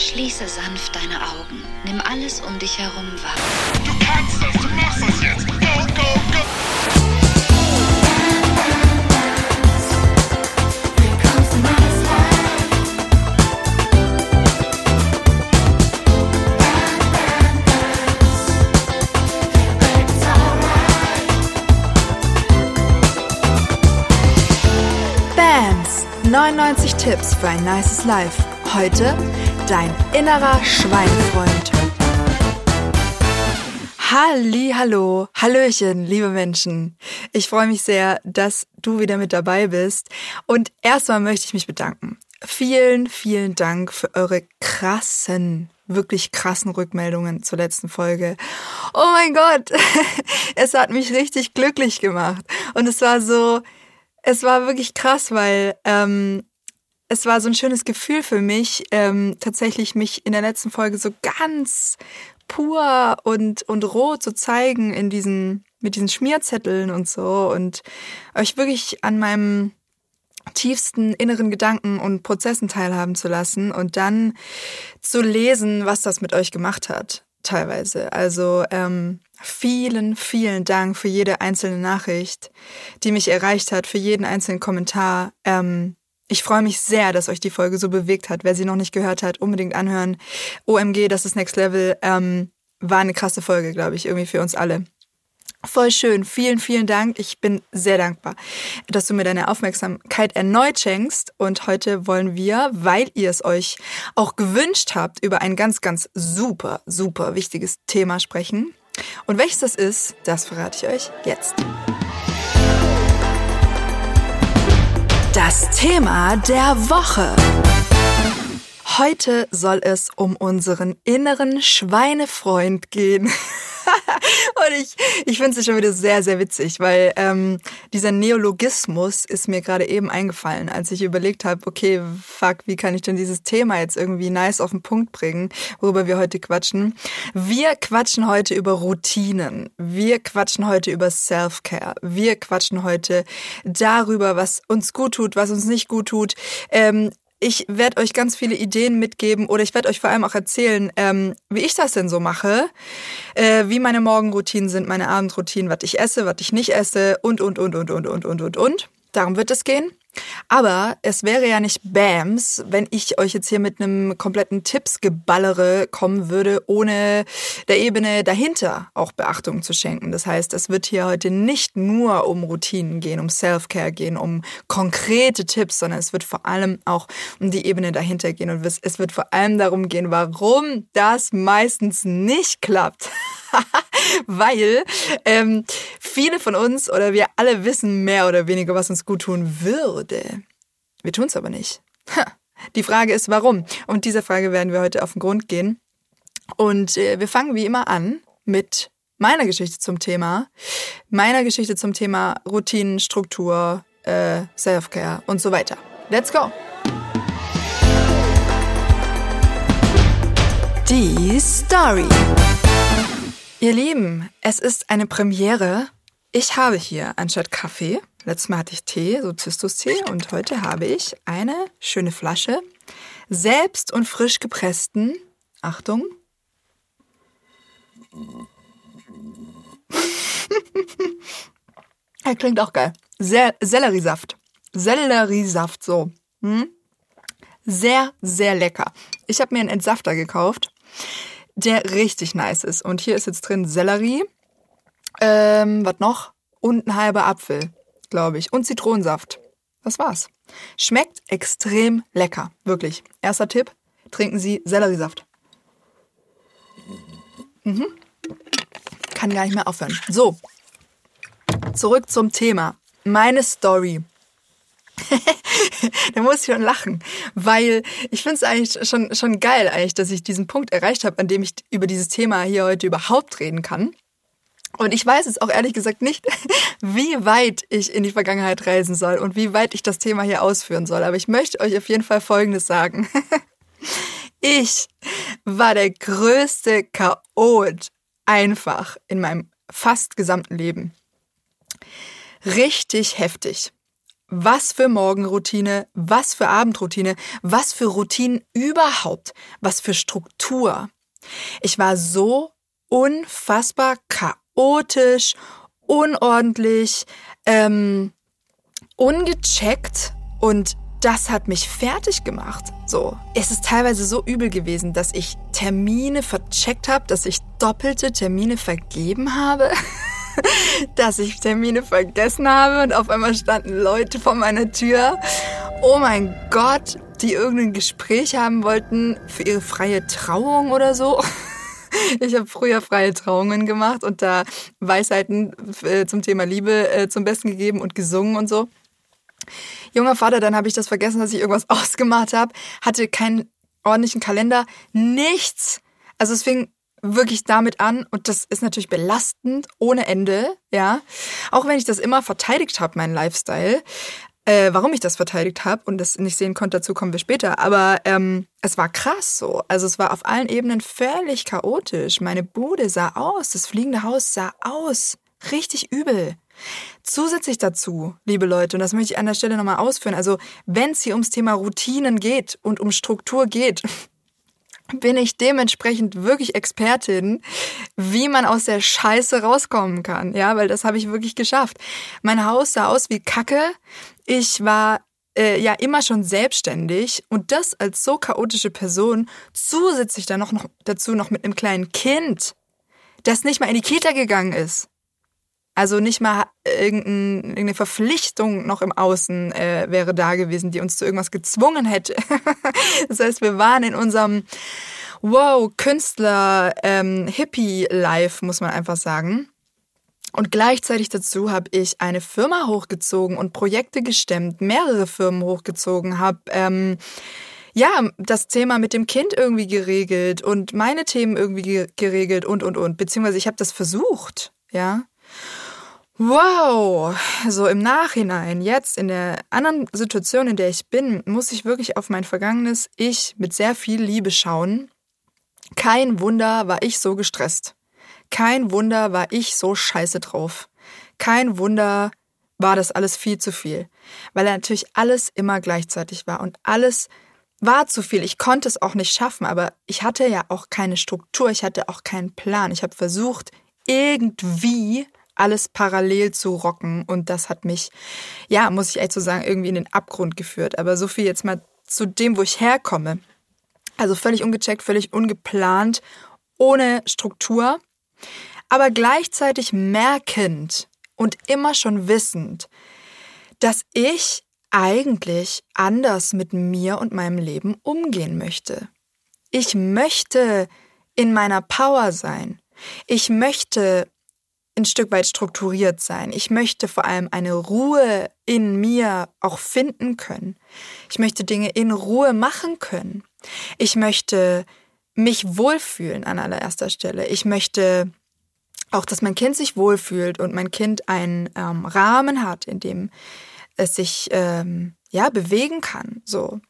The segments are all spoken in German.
Schließe sanft deine Augen. Nimm alles um dich herum wahr. Du kannst das, du machst das jetzt. Go, go, go. BAMS 99 Tipps für ein nices Life. Heute dein innerer Schweinefreund. Halli, hallo, hallöchen, liebe Menschen. Ich freue mich sehr, dass du wieder mit dabei bist. Und erstmal möchte ich mich bedanken. Vielen, vielen Dank für eure krassen, wirklich krassen Rückmeldungen zur letzten Folge. Oh mein Gott, es hat mich richtig glücklich gemacht. Und es war so, es war wirklich krass, weil ähm, es war so ein schönes Gefühl für mich, ähm, tatsächlich mich in der letzten Folge so ganz pur und, und roh zu zeigen in diesen, mit diesen Schmierzetteln und so und euch wirklich an meinem tiefsten inneren Gedanken und Prozessen teilhaben zu lassen und dann zu lesen, was das mit euch gemacht hat, teilweise. Also ähm, vielen, vielen Dank für jede einzelne Nachricht, die mich erreicht hat, für jeden einzelnen Kommentar. Ähm, ich freue mich sehr, dass euch die Folge so bewegt hat. Wer sie noch nicht gehört hat, unbedingt anhören. OMG, das ist Next Level. Ähm, war eine krasse Folge, glaube ich, irgendwie für uns alle. Voll schön. Vielen, vielen Dank. Ich bin sehr dankbar, dass du mir deine Aufmerksamkeit erneut schenkst. Und heute wollen wir, weil ihr es euch auch gewünscht habt, über ein ganz, ganz super, super wichtiges Thema sprechen. Und welches das ist, das verrate ich euch jetzt. Das Thema der Woche. Heute soll es um unseren inneren Schweinefreund gehen. Und ich, ich finde es schon wieder sehr, sehr witzig, weil ähm, dieser Neologismus ist mir gerade eben eingefallen, als ich überlegt habe, okay, fuck, wie kann ich denn dieses Thema jetzt irgendwie nice auf den Punkt bringen, worüber wir heute quatschen. Wir quatschen heute über Routinen. Wir quatschen heute über Self-Care. Wir quatschen heute darüber, was uns gut tut, was uns nicht gut tut. Ähm, ich werde euch ganz viele Ideen mitgeben oder ich werde euch vor allem auch erzählen, ähm, wie ich das denn so mache, äh, wie meine Morgenroutinen sind, meine Abendroutinen, was ich esse, was ich nicht esse und, und, und, und, und, und, und, und, und. Darum wird es gehen. Aber es wäre ja nicht Bams, wenn ich euch jetzt hier mit einem kompletten Tippsgeballere kommen würde, ohne der Ebene dahinter auch Beachtung zu schenken. Das heißt, es wird hier heute nicht nur um Routinen gehen, um Self-Care gehen, um konkrete Tipps, sondern es wird vor allem auch um die Ebene dahinter gehen. Und es wird vor allem darum gehen, warum das meistens nicht klappt. Weil ähm, viele von uns oder wir alle wissen mehr oder weniger, was uns gut tun würde. Wir tun es aber nicht. Die Frage ist, warum? Und dieser Frage werden wir heute auf den Grund gehen. Und äh, wir fangen wie immer an mit meiner Geschichte zum Thema, meiner Geschichte zum Thema Routinen, Struktur, äh, Self-Care und so weiter. Let's go! Die Story. Ihr Lieben, es ist eine Premiere. Ich habe hier anstatt Kaffee, letztes Mal hatte ich Tee, so Zistus-Tee, und heute habe ich eine schöne Flasche selbst und frisch gepressten, Achtung, er klingt auch geil, Sel Selleriesaft. Selleriesaft, so. Hm? Sehr, sehr lecker. Ich habe mir einen Entsafter gekauft der richtig nice ist. Und hier ist jetzt drin Sellerie, ähm, was noch? Und ein halber Apfel, glaube ich. Und Zitronensaft. Das war's. Schmeckt extrem lecker. Wirklich. Erster Tipp, trinken Sie Selleriesaft. Mhm. Kann gar nicht mehr aufhören. So. Zurück zum Thema. Meine Story. da muss ich schon lachen, weil ich finde es eigentlich schon, schon geil, eigentlich, dass ich diesen Punkt erreicht habe, an dem ich über dieses Thema hier heute überhaupt reden kann. Und ich weiß jetzt auch ehrlich gesagt nicht, wie weit ich in die Vergangenheit reisen soll und wie weit ich das Thema hier ausführen soll. Aber ich möchte euch auf jeden Fall Folgendes sagen. Ich war der größte Chaot einfach in meinem fast gesamten Leben. Richtig heftig was für Morgenroutine, was für Abendroutine, was für Routinen überhaupt, was für Struktur. Ich war so unfassbar chaotisch, unordentlich, ähm, ungecheckt und das hat mich fertig gemacht. So, es ist teilweise so übel gewesen, dass ich Termine vercheckt habe, dass ich doppelte Termine vergeben habe, dass ich Termine vergessen habe und auf einmal standen Leute vor meiner Tür. Oh mein Gott, die irgendein Gespräch haben wollten für ihre freie Trauung oder so. Ich habe früher freie Trauungen gemacht und da Weisheiten äh, zum Thema Liebe äh, zum Besten gegeben und gesungen und so. Junger Vater, dann habe ich das vergessen, dass ich irgendwas ausgemacht habe, hatte keinen ordentlichen Kalender, nichts. Also es fing wirklich damit an und das ist natürlich belastend ohne Ende, ja. Auch wenn ich das immer verteidigt habe, meinen Lifestyle. Äh, warum ich das verteidigt habe und das nicht sehen konnte, dazu kommen wir später. Aber ähm, es war krass so. Also es war auf allen Ebenen völlig chaotisch. Meine Bude sah aus, das fliegende Haus sah aus. Richtig übel. Zusätzlich dazu, liebe Leute, und das möchte ich an der Stelle nochmal ausführen, also wenn es hier ums Thema Routinen geht und um Struktur geht, bin ich dementsprechend wirklich Expertin, wie man aus der Scheiße rauskommen kann. Ja, weil das habe ich wirklich geschafft. Mein Haus sah aus wie Kacke. Ich war äh, ja immer schon selbstständig und das als so chaotische Person zusätzlich dann noch, noch dazu noch mit einem kleinen Kind, das nicht mal in die Kita gegangen ist. Also nicht mal irgendeine Verpflichtung noch im Außen äh, wäre da gewesen, die uns zu irgendwas gezwungen hätte. das heißt, wir waren in unserem Wow, Künstler, ähm, Hippie-Life, muss man einfach sagen. Und gleichzeitig dazu habe ich eine Firma hochgezogen und Projekte gestemmt, mehrere Firmen hochgezogen, habe ähm, ja das Thema mit dem Kind irgendwie geregelt und meine Themen irgendwie geregelt und und und. Beziehungsweise ich habe das versucht, ja. Wow, so im Nachhinein, jetzt in der anderen Situation, in der ich bin, muss ich wirklich auf mein vergangenes Ich mit sehr viel Liebe schauen. Kein Wunder war ich so gestresst. Kein Wunder war ich so scheiße drauf. Kein Wunder war das alles viel zu viel, weil natürlich alles immer gleichzeitig war und alles war zu viel. Ich konnte es auch nicht schaffen, aber ich hatte ja auch keine Struktur, ich hatte auch keinen Plan. Ich habe versucht, irgendwie alles parallel zu rocken. Und das hat mich, ja, muss ich echt so sagen, irgendwie in den Abgrund geführt. Aber so viel jetzt mal zu dem, wo ich herkomme. Also völlig ungecheckt, völlig ungeplant, ohne Struktur, aber gleichzeitig merkend und immer schon wissend, dass ich eigentlich anders mit mir und meinem Leben umgehen möchte. Ich möchte in meiner Power sein. Ich möchte ein Stück weit strukturiert sein. Ich möchte vor allem eine Ruhe in mir auch finden können. Ich möchte Dinge in Ruhe machen können. Ich möchte mich wohlfühlen an allererster Stelle. Ich möchte auch, dass mein Kind sich wohlfühlt und mein Kind einen ähm, Rahmen hat, in dem es sich ähm, ja bewegen kann. So,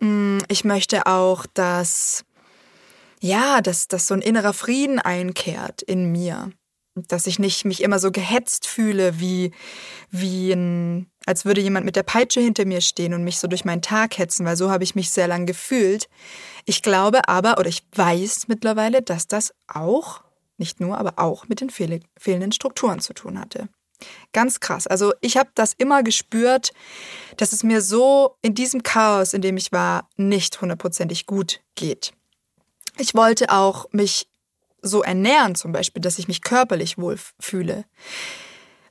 mm, ich möchte auch, dass ja, dass, dass so ein innerer Frieden einkehrt in mir dass ich nicht mich immer so gehetzt fühle, wie, wie ein, als würde jemand mit der Peitsche hinter mir stehen und mich so durch meinen Tag hetzen, weil so habe ich mich sehr lang gefühlt. Ich glaube aber, oder ich weiß mittlerweile, dass das auch, nicht nur, aber auch mit den fehl fehlenden Strukturen zu tun hatte. Ganz krass. Also ich habe das immer gespürt, dass es mir so in diesem Chaos, in dem ich war, nicht hundertprozentig gut geht. Ich wollte auch mich so ernähren zum Beispiel, dass ich mich körperlich wohl fühle.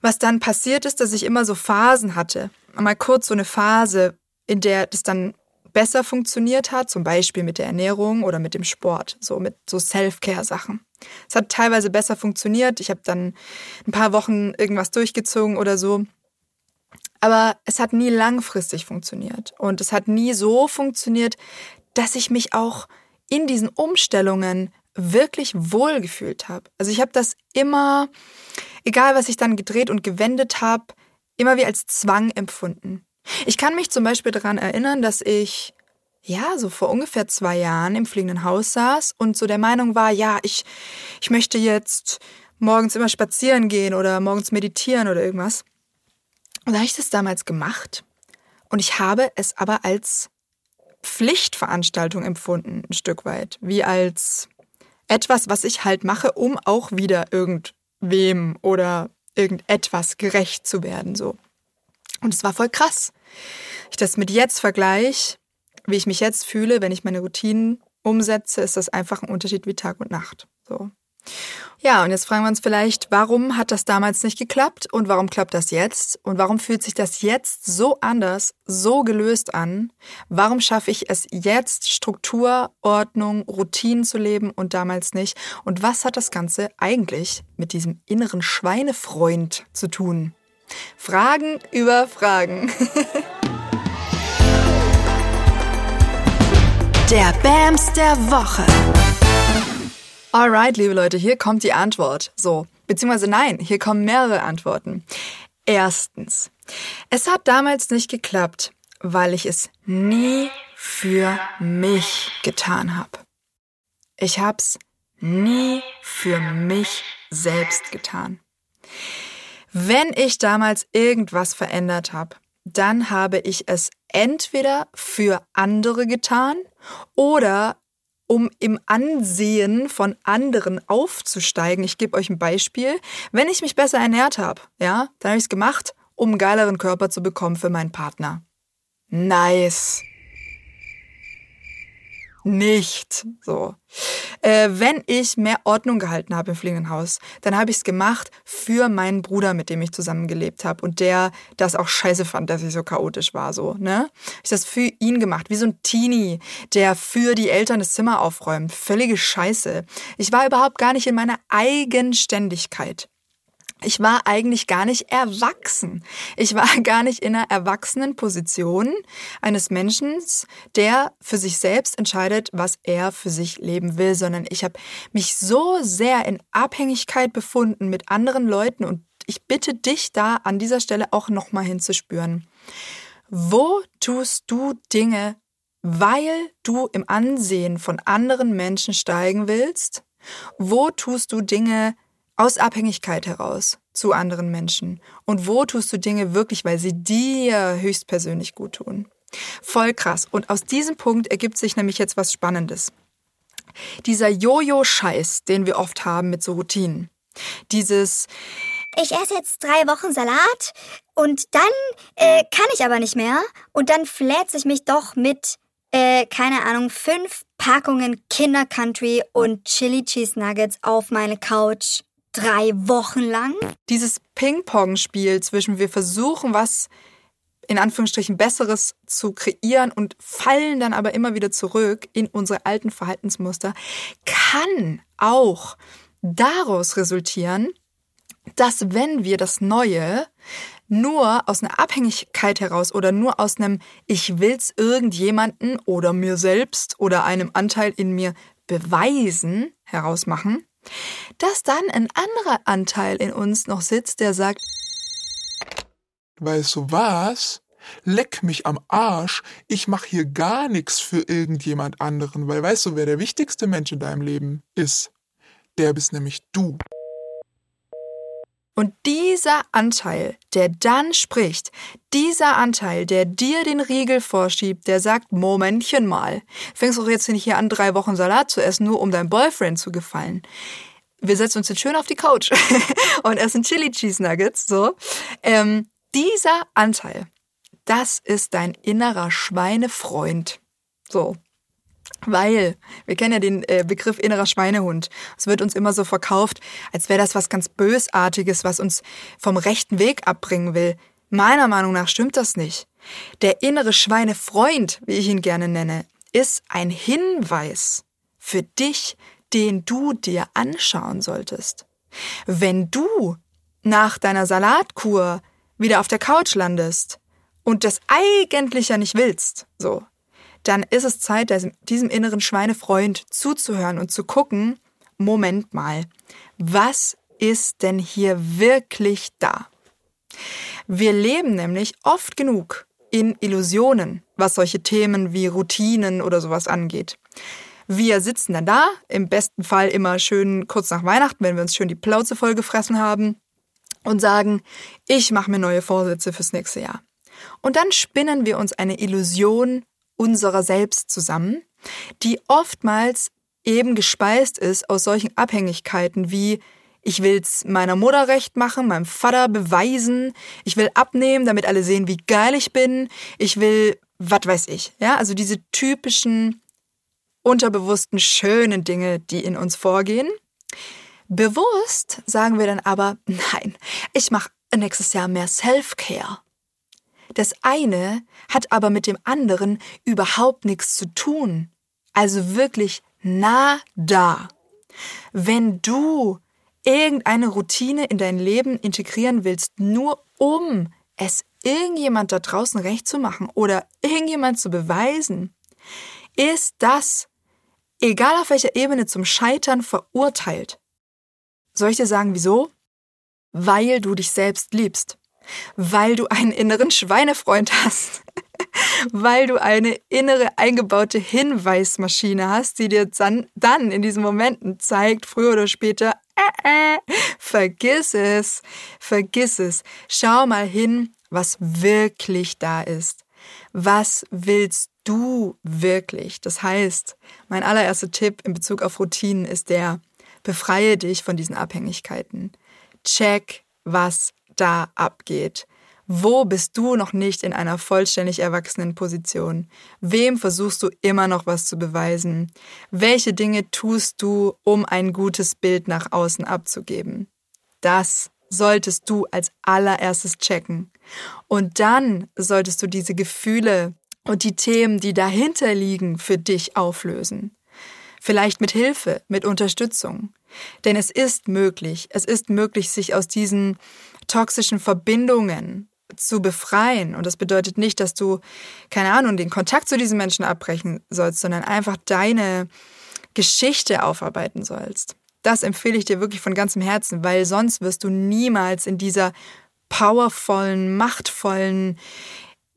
Was dann passiert ist, dass ich immer so Phasen hatte. Mal kurz so eine Phase, in der das dann besser funktioniert hat, zum Beispiel mit der Ernährung oder mit dem Sport, so mit so Self-Care-Sachen. Es hat teilweise besser funktioniert. Ich habe dann ein paar Wochen irgendwas durchgezogen oder so. Aber es hat nie langfristig funktioniert. Und es hat nie so funktioniert, dass ich mich auch in diesen Umstellungen wirklich wohl gefühlt habe. Also ich habe das immer, egal was ich dann gedreht und gewendet habe, immer wie als Zwang empfunden. Ich kann mich zum Beispiel daran erinnern, dass ich ja so vor ungefähr zwei Jahren im fliegenden Haus saß und so der Meinung war, ja, ich, ich möchte jetzt morgens immer spazieren gehen oder morgens meditieren oder irgendwas. Und da habe ich das damals gemacht und ich habe es aber als Pflichtveranstaltung empfunden, ein Stück weit. Wie als etwas, was ich halt mache, um auch wieder irgendwem oder irgendetwas gerecht zu werden, so. Und es war voll krass. Ich das mit jetzt vergleiche, wie ich mich jetzt fühle, wenn ich meine Routinen umsetze, ist das einfach ein Unterschied wie Tag und Nacht, so. Ja, und jetzt fragen wir uns vielleicht, warum hat das damals nicht geklappt und warum klappt das jetzt? Und warum fühlt sich das jetzt so anders, so gelöst an? Warum schaffe ich es jetzt, Struktur, Ordnung, Routinen zu leben und damals nicht? Und was hat das Ganze eigentlich mit diesem inneren Schweinefreund zu tun? Fragen über Fragen. Der Bams der Woche. Alright, liebe Leute, hier kommt die Antwort. So, beziehungsweise nein, hier kommen mehrere Antworten. Erstens, es hat damals nicht geklappt, weil ich es nie für mich getan habe. Ich hab's nie für mich selbst getan. Wenn ich damals irgendwas verändert habe, dann habe ich es entweder für andere getan oder um im Ansehen von anderen aufzusteigen. Ich gebe euch ein Beispiel. Wenn ich mich besser ernährt habe, ja, dann habe ich es gemacht, um einen geileren Körper zu bekommen für meinen Partner. Nice nicht. So. Äh, wenn ich mehr Ordnung gehalten habe im fliegenden Haus, dann habe ich es gemacht für meinen Bruder, mit dem ich zusammengelebt habe und der das auch scheiße fand, dass ich so chaotisch war. So, ne? Ich das für ihn gemacht, wie so ein Teenie, der für die Eltern das Zimmer aufräumt. Völlige Scheiße. Ich war überhaupt gar nicht in meiner Eigenständigkeit. Ich war eigentlich gar nicht erwachsen. Ich war gar nicht in einer erwachsenen Position eines Menschen, der für sich selbst entscheidet, was er für sich leben will, sondern ich habe mich so sehr in Abhängigkeit befunden mit anderen Leuten und ich bitte dich da an dieser Stelle auch nochmal hinzuspüren. Wo tust du Dinge, weil du im Ansehen von anderen Menschen steigen willst? Wo tust du Dinge, aus Abhängigkeit heraus zu anderen Menschen? Und wo tust du Dinge wirklich, weil sie dir höchstpersönlich gut tun? Voll krass. Und aus diesem Punkt ergibt sich nämlich jetzt was Spannendes. Dieser Jojo-Scheiß, den wir oft haben mit so Routinen. Dieses, ich esse jetzt drei Wochen Salat und dann äh, kann ich aber nicht mehr und dann flätze ich mich doch mit, äh, keine Ahnung, fünf Packungen Kinder Country und Chili Cheese Nuggets auf meine Couch drei Wochen lang. Dieses Ping-Pong-Spiel zwischen wir versuchen was in Anführungsstrichen Besseres zu kreieren und fallen dann aber immer wieder zurück in unsere alten Verhaltensmuster, kann auch daraus resultieren, dass wenn wir das Neue nur aus einer Abhängigkeit heraus oder nur aus einem Ich will's irgendjemanden oder mir selbst oder einem Anteil in mir beweisen heraus machen, dass dann ein anderer Anteil in uns noch sitzt, der sagt, Weißt du was? Leck mich am Arsch, ich mach hier gar nichts für irgendjemand anderen, weil weißt du, wer der wichtigste Mensch in deinem Leben ist? Der bist nämlich du. Und dieser Anteil, der dann spricht, dieser Anteil, der dir den Riegel vorschiebt, der sagt, Momentchen mal, fängst du jetzt nicht hier an, drei Wochen Salat zu essen, nur um deinem Boyfriend zu gefallen. Wir setzen uns jetzt schön auf die Couch und essen Chili Cheese Nuggets, so. Ähm, dieser Anteil, das ist dein innerer Schweinefreund. So. Weil, wir kennen ja den äh, Begriff innerer Schweinehund. Es wird uns immer so verkauft, als wäre das was ganz Bösartiges, was uns vom rechten Weg abbringen will. Meiner Meinung nach stimmt das nicht. Der innere Schweinefreund, wie ich ihn gerne nenne, ist ein Hinweis für dich, den du dir anschauen solltest. Wenn du nach deiner Salatkur wieder auf der Couch landest und das eigentlich ja nicht willst, so, dann ist es Zeit, diesem inneren Schweinefreund zuzuhören und zu gucken, Moment mal, was ist denn hier wirklich da? Wir leben nämlich oft genug in Illusionen, was solche Themen wie Routinen oder sowas angeht. Wir sitzen dann da, im besten Fall immer schön kurz nach Weihnachten, wenn wir uns schön die Plauze voll gefressen haben und sagen, ich mache mir neue Vorsätze fürs nächste Jahr. Und dann spinnen wir uns eine Illusion unserer selbst zusammen, die oftmals eben gespeist ist aus solchen Abhängigkeiten wie ich will's meiner Mutter recht machen, meinem Vater beweisen, ich will abnehmen, damit alle sehen, wie geil ich bin, ich will, was weiß ich, ja, also diese typischen unterbewussten schönen Dinge, die in uns vorgehen. Bewusst sagen wir dann aber, nein, ich mache nächstes Jahr mehr Self-Care. Das eine hat aber mit dem anderen überhaupt nichts zu tun. Also wirklich nah da. Wenn du irgendeine Routine in dein Leben integrieren willst, nur um es irgendjemand da draußen recht zu machen oder irgendjemand zu beweisen, ist das, egal auf welcher Ebene, zum Scheitern verurteilt. Soll ich dir sagen, wieso? Weil du dich selbst liebst. Weil du einen inneren Schweinefreund hast. weil du eine innere eingebaute Hinweismaschine hast, die dir dann, in diesen Momenten zeigt, früher oder später, äh, äh, vergiss es, vergiss es. Schau mal hin, was wirklich da ist. Was willst du wirklich? Das heißt, mein allererster Tipp in Bezug auf Routinen ist der, befreie dich von diesen Abhängigkeiten. Check, was da abgeht. Wo bist du noch nicht in einer vollständig erwachsenen Position? Wem versuchst du immer noch was zu beweisen? Welche Dinge tust du, um ein gutes Bild nach außen abzugeben? Das solltest du als allererstes checken. Und dann solltest du diese Gefühle und die Themen, die dahinter liegen, für dich auflösen. Vielleicht mit Hilfe, mit Unterstützung. Denn es ist möglich, es ist möglich, sich aus diesen toxischen Verbindungen zu befreien. Und das bedeutet nicht, dass du, keine Ahnung, den Kontakt zu diesen Menschen abbrechen sollst, sondern einfach deine Geschichte aufarbeiten sollst. Das empfehle ich dir wirklich von ganzem Herzen, weil sonst wirst du niemals in dieser powervollen, machtvollen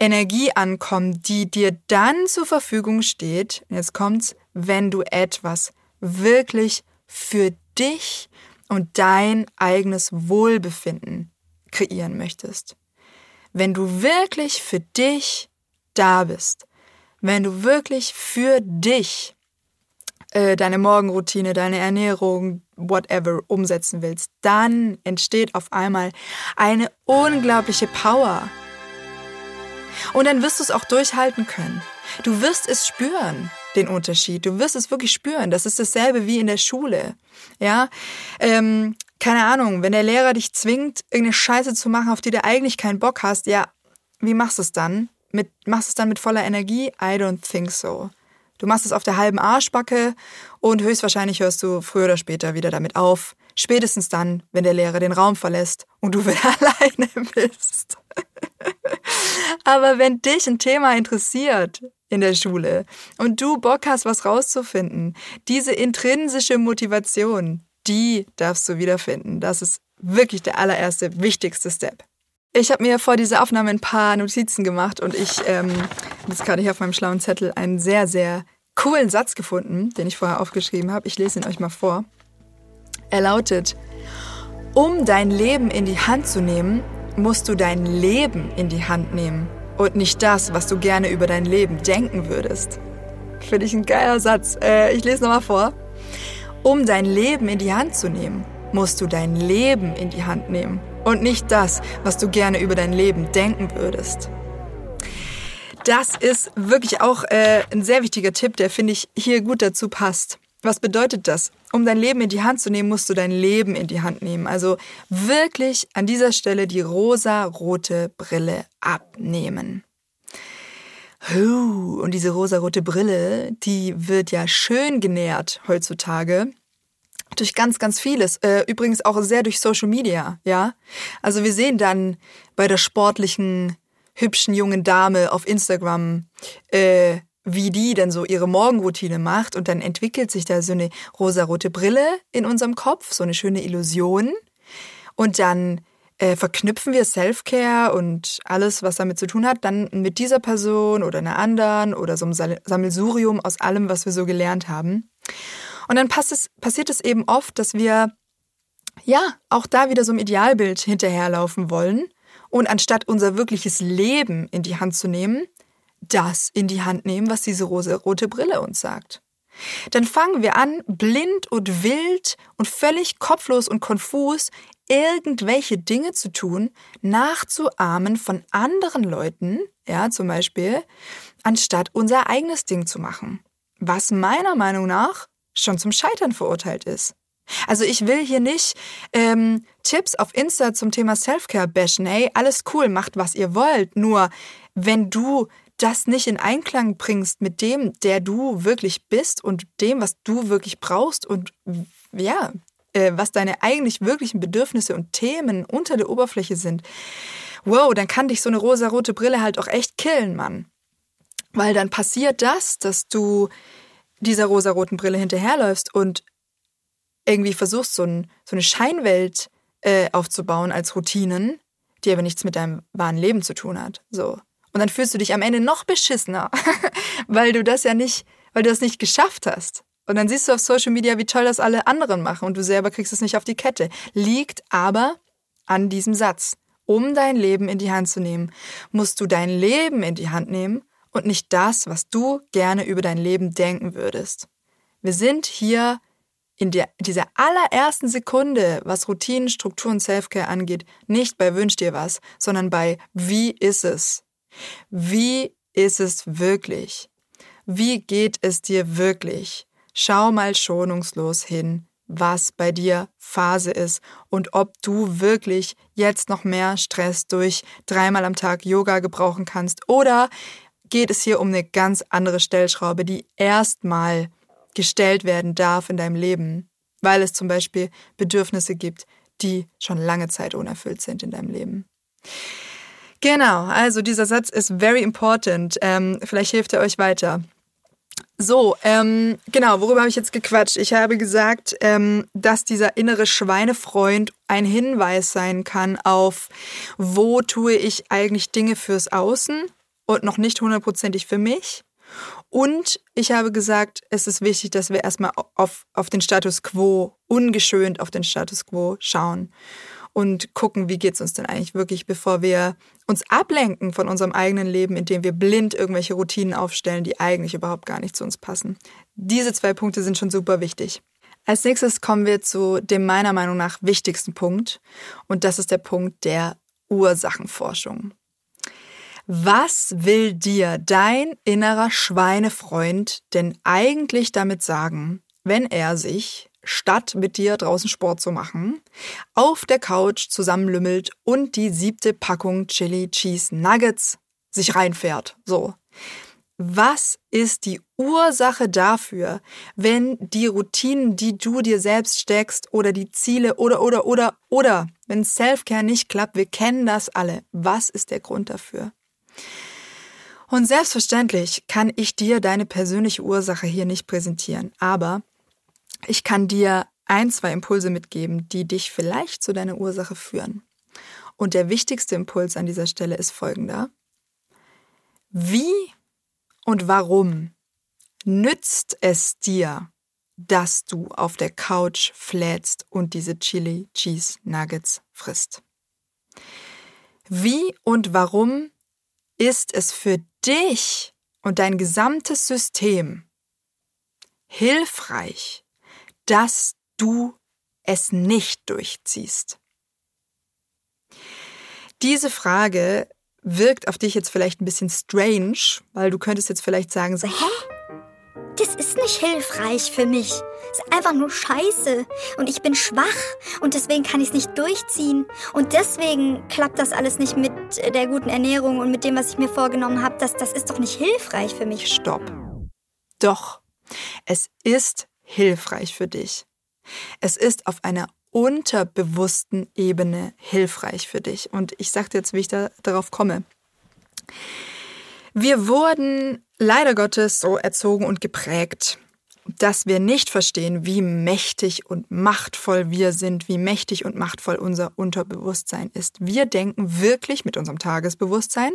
Energie ankommen, die dir dann zur Verfügung steht. Jetzt kommt's, wenn du etwas wirklich für dich und dein eigenes Wohlbefinden kreieren möchtest wenn du wirklich für dich da bist, wenn du wirklich für dich äh, deine Morgenroutine, deine Ernährung, whatever umsetzen willst, dann entsteht auf einmal eine unglaubliche Power. Und dann wirst du es auch durchhalten können. Du wirst es spüren, den Unterschied. Du wirst es wirklich spüren. Das ist dasselbe wie in der Schule. Ja, ähm, keine Ahnung, wenn der Lehrer dich zwingt, irgendeine Scheiße zu machen, auf die du eigentlich keinen Bock hast, ja, wie machst du es dann? Mit, machst du es dann mit voller Energie? I don't think so. Du machst es auf der halben Arschbacke und höchstwahrscheinlich hörst du früher oder später wieder damit auf. Spätestens dann, wenn der Lehrer den Raum verlässt und du wieder alleine bist. Aber wenn dich ein Thema interessiert in der Schule und du Bock hast, was rauszufinden, diese intrinsische Motivation, die darfst du wiederfinden. Das ist wirklich der allererste, wichtigste Step. Ich habe mir vor dieser Aufnahme ein paar Notizen gemacht und ich ähm, habe jetzt gerade hier auf meinem schlauen Zettel einen sehr, sehr coolen Satz gefunden, den ich vorher aufgeschrieben habe. Ich lese ihn euch mal vor. Er lautet, um dein Leben in die Hand zu nehmen, musst du dein Leben in die Hand nehmen und nicht das, was du gerne über dein Leben denken würdest. Finde ich ein geiler Satz. Äh, ich lese nochmal vor. Um dein Leben in die Hand zu nehmen, musst du dein Leben in die Hand nehmen und nicht das, was du gerne über dein Leben denken würdest. Das ist wirklich auch äh, ein sehr wichtiger Tipp, der finde ich hier gut dazu passt. Was bedeutet das? Um dein Leben in die Hand zu nehmen, musst du dein Leben in die Hand nehmen. Also wirklich an dieser Stelle die rosa-rote Brille abnehmen. Und diese rosarote Brille, die wird ja schön genährt heutzutage durch ganz, ganz vieles. Äh, übrigens auch sehr durch Social Media, ja. Also wir sehen dann bei der sportlichen, hübschen jungen Dame auf Instagram, äh, wie die dann so ihre Morgenroutine macht und dann entwickelt sich da so eine rosarote Brille in unserem Kopf, so eine schöne Illusion. Und dann äh, verknüpfen wir Self-Care und alles, was damit zu tun hat, dann mit dieser Person oder einer anderen oder so einem Sammelsurium aus allem, was wir so gelernt haben. Und dann es, passiert es eben oft, dass wir ja, auch da wieder so ein Idealbild hinterherlaufen wollen und anstatt unser wirkliches Leben in die Hand zu nehmen, das in die Hand nehmen, was diese rosa-rote Brille uns sagt. Dann fangen wir an, blind und wild und völlig kopflos und konfus irgendwelche Dinge zu tun, nachzuahmen von anderen Leuten, ja, zum Beispiel, anstatt unser eigenes Ding zu machen. Was meiner Meinung nach schon zum Scheitern verurteilt ist. Also ich will hier nicht ähm, Tipps auf Insta zum Thema Selfcare bashen. Ey, alles cool, macht was ihr wollt. Nur wenn du das nicht in Einklang bringst mit dem, der du wirklich bist und dem, was du wirklich brauchst und ja, äh, was deine eigentlich wirklichen Bedürfnisse und Themen unter der Oberfläche sind, wow, dann kann dich so eine rosarote Brille halt auch echt killen, Mann. Weil dann passiert das, dass du dieser rosaroten Brille hinterherläufst und irgendwie versuchst, so, ein, so eine Scheinwelt äh, aufzubauen als Routinen, die aber nichts mit deinem wahren Leben zu tun hat. So. Und dann fühlst du dich am Ende noch beschissener, weil du das ja nicht, weil du das nicht geschafft hast. Und dann siehst du auf Social Media, wie toll das alle anderen machen und du selber kriegst es nicht auf die Kette. Liegt aber an diesem Satz. Um dein Leben in die Hand zu nehmen, musst du dein Leben in die Hand nehmen und nicht das, was du gerne über dein Leben denken würdest. Wir sind hier in der, dieser allerersten Sekunde, was Routinen, Struktur und Selfcare angeht, nicht bei Wünsch dir was, sondern bei Wie ist es? Wie ist es wirklich? Wie geht es dir wirklich? Schau mal schonungslos hin, was bei dir Phase ist und ob du wirklich jetzt noch mehr Stress durch dreimal am Tag Yoga gebrauchen kannst oder geht es hier um eine ganz andere Stellschraube, die erstmal gestellt werden darf in deinem Leben, weil es zum Beispiel Bedürfnisse gibt, die schon lange Zeit unerfüllt sind in deinem Leben. Genau, also dieser Satz ist very important. Ähm, vielleicht hilft er euch weiter. So, ähm, genau, worüber habe ich jetzt gequatscht? Ich habe gesagt, ähm, dass dieser innere Schweinefreund ein Hinweis sein kann auf, wo tue ich eigentlich Dinge fürs Außen und noch nicht hundertprozentig für mich. Und ich habe gesagt, es ist wichtig, dass wir erstmal auf, auf den Status quo, ungeschönt auf den Status quo schauen und gucken, wie geht's uns denn eigentlich wirklich, bevor wir uns ablenken von unserem eigenen Leben, indem wir blind irgendwelche Routinen aufstellen, die eigentlich überhaupt gar nicht zu uns passen. Diese zwei Punkte sind schon super wichtig. Als nächstes kommen wir zu dem meiner Meinung nach wichtigsten Punkt und das ist der Punkt der Ursachenforschung. Was will dir dein innerer Schweinefreund denn eigentlich damit sagen, wenn er sich, statt mit dir draußen Sport zu machen, auf der Couch zusammenlümmelt und die siebte Packung Chili Cheese Nuggets sich reinfährt? So. Was ist die Ursache dafür, wenn die Routinen, die du dir selbst steckst oder die Ziele oder oder oder oder wenn Selfcare nicht klappt, wir kennen das alle. Was ist der Grund dafür? Und selbstverständlich kann ich dir deine persönliche Ursache hier nicht präsentieren, aber ich kann dir ein, zwei Impulse mitgeben, die dich vielleicht zu deiner Ursache führen. Und der wichtigste Impuls an dieser Stelle ist folgender. Wie und warum nützt es dir, dass du auf der Couch flätst und diese Chili Cheese Nuggets frisst? Wie und warum ist es für dich und dein gesamtes System hilfreich, dass du es nicht durchziehst? Diese Frage wirkt auf dich jetzt vielleicht ein bisschen strange, weil du könntest jetzt vielleicht sagen, so, hä? Das ist nicht hilfreich für mich. Es ist einfach nur scheiße. Und ich bin schwach. Und deswegen kann ich es nicht durchziehen. Und deswegen klappt das alles nicht mit der guten Ernährung und mit dem, was ich mir vorgenommen habe. Das, das ist doch nicht hilfreich für mich. Stopp. Doch. Es ist hilfreich für dich. Es ist auf einer unterbewussten Ebene hilfreich für dich. Und ich sage dir jetzt, wie ich da, darauf komme. Wir wurden leider Gottes so erzogen und geprägt, dass wir nicht verstehen, wie mächtig und machtvoll wir sind, wie mächtig und machtvoll unser Unterbewusstsein ist. Wir denken wirklich mit unserem Tagesbewusstsein,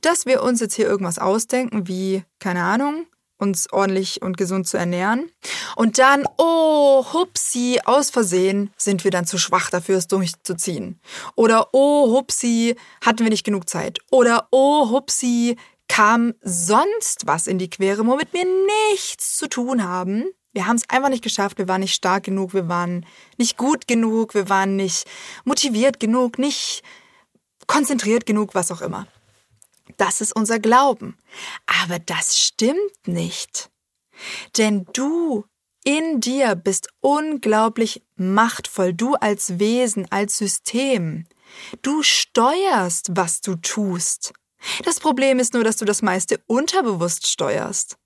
dass wir uns jetzt hier irgendwas ausdenken, wie, keine Ahnung, uns ordentlich und gesund zu ernähren. Und dann, oh, hupsi, aus Versehen sind wir dann zu schwach dafür, es durchzuziehen. Oder, oh, hupsi, hatten wir nicht genug Zeit. Oder, oh, hupsi, kam sonst was in die Quere, womit wir nichts zu tun haben. Wir haben es einfach nicht geschafft, wir waren nicht stark genug, wir waren nicht gut genug, wir waren nicht motiviert genug, nicht konzentriert genug, was auch immer. Das ist unser Glauben. Aber das stimmt nicht. Denn du in dir bist unglaublich machtvoll, du als Wesen, als System. Du steuerst, was du tust. Das Problem ist nur, dass du das meiste unterbewusst steuerst.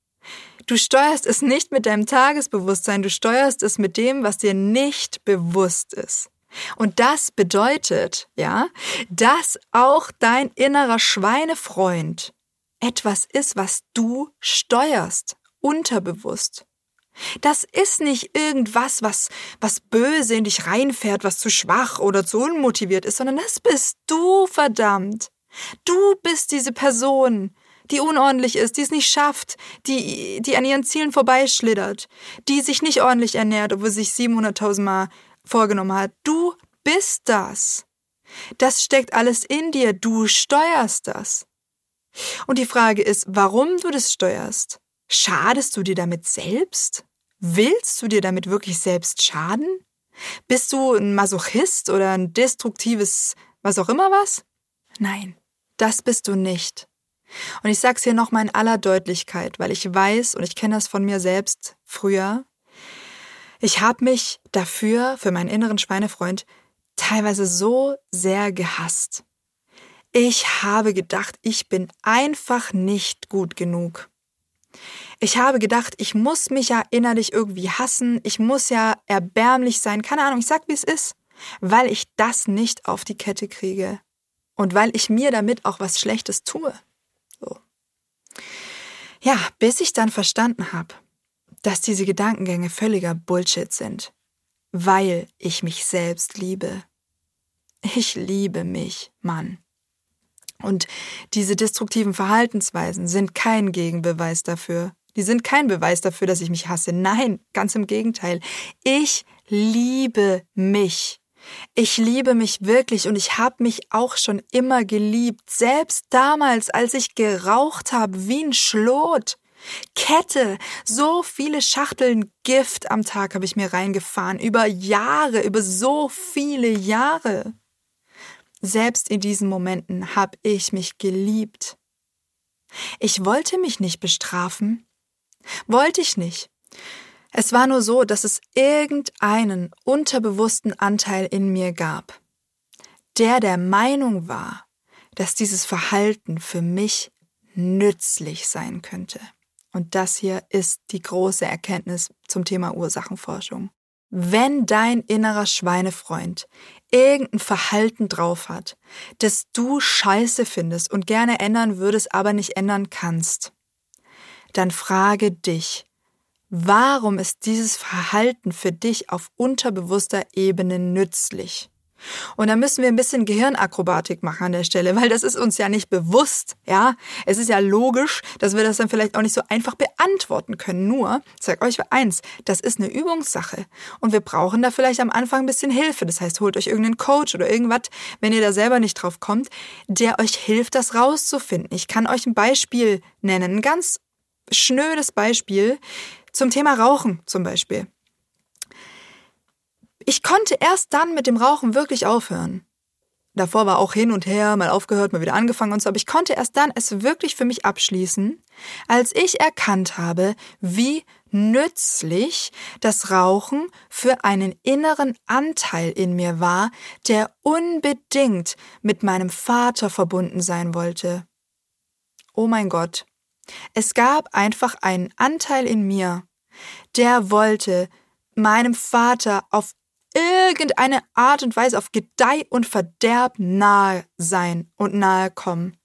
Du steuerst es nicht mit deinem Tagesbewusstsein, du steuerst es mit dem, was dir nicht bewusst ist. Und das bedeutet, ja, dass auch dein innerer Schweinefreund etwas ist, was du steuerst, unterbewusst. Das ist nicht irgendwas, was, was böse in dich reinfährt, was zu schwach oder zu unmotiviert ist, sondern das bist du, verdammt. Du bist diese Person, die unordentlich ist, die es nicht schafft, die, die an ihren Zielen vorbeischlittert, die sich nicht ordentlich ernährt, obwohl sie sich 700.000 Mal vorgenommen hat. Du bist das. Das steckt alles in dir. Du steuerst das. Und die Frage ist, warum du das steuerst. Schadest du dir damit selbst? Willst du dir damit wirklich selbst schaden? Bist du ein Masochist oder ein destruktives was auch immer was? Nein, das bist du nicht. Und ich sag's hier nochmal in aller Deutlichkeit, weil ich weiß und ich kenne das von mir selbst früher, ich habe mich dafür, für meinen inneren Schweinefreund, teilweise so sehr gehasst. Ich habe gedacht, ich bin einfach nicht gut genug. Ich habe gedacht, ich muss mich ja innerlich irgendwie hassen, ich muss ja erbärmlich sein, keine Ahnung, ich sag, wie es ist, weil ich das nicht auf die Kette kriege und weil ich mir damit auch was Schlechtes tue. So. Ja, bis ich dann verstanden habe, dass diese Gedankengänge völliger Bullshit sind, weil ich mich selbst liebe. Ich liebe mich, Mann. Und diese destruktiven Verhaltensweisen sind kein Gegenbeweis dafür. Die sind kein Beweis dafür, dass ich mich hasse. Nein, ganz im Gegenteil. Ich liebe mich. Ich liebe mich wirklich und ich habe mich auch schon immer geliebt, selbst damals, als ich geraucht habe wie ein Schlot. Kette, so viele Schachteln Gift am Tag habe ich mir reingefahren, über Jahre, über so viele Jahre. Selbst in diesen Momenten habe ich mich geliebt. Ich wollte mich nicht bestrafen. Wollte ich nicht. Es war nur so, dass es irgendeinen unterbewussten Anteil in mir gab, der der Meinung war, dass dieses Verhalten für mich nützlich sein könnte. Und das hier ist die große Erkenntnis zum Thema Ursachenforschung. Wenn dein innerer Schweinefreund irgendein Verhalten drauf hat, das du scheiße findest und gerne ändern würdest, aber nicht ändern kannst, dann frage dich, warum ist dieses Verhalten für dich auf unterbewusster Ebene nützlich? Und da müssen wir ein bisschen Gehirnakrobatik machen an der Stelle, weil das ist uns ja nicht bewusst, ja. Es ist ja logisch, dass wir das dann vielleicht auch nicht so einfach beantworten können. Nur, ich sag euch eins, das ist eine Übungssache. Und wir brauchen da vielleicht am Anfang ein bisschen Hilfe. Das heißt, holt euch irgendeinen Coach oder irgendwas, wenn ihr da selber nicht drauf kommt, der euch hilft, das rauszufinden. Ich kann euch ein Beispiel nennen, ein ganz schnödes Beispiel zum Thema Rauchen zum Beispiel. Ich konnte erst dann mit dem Rauchen wirklich aufhören. Davor war auch hin und her, mal aufgehört, mal wieder angefangen und so, aber ich konnte erst dann es wirklich für mich abschließen, als ich erkannt habe, wie nützlich das Rauchen für einen inneren Anteil in mir war, der unbedingt mit meinem Vater verbunden sein wollte. Oh mein Gott. Es gab einfach einen Anteil in mir, der wollte meinem Vater auf irgendeine Art und Weise auf Gedeih und Verderb nahe sein und nahe kommen.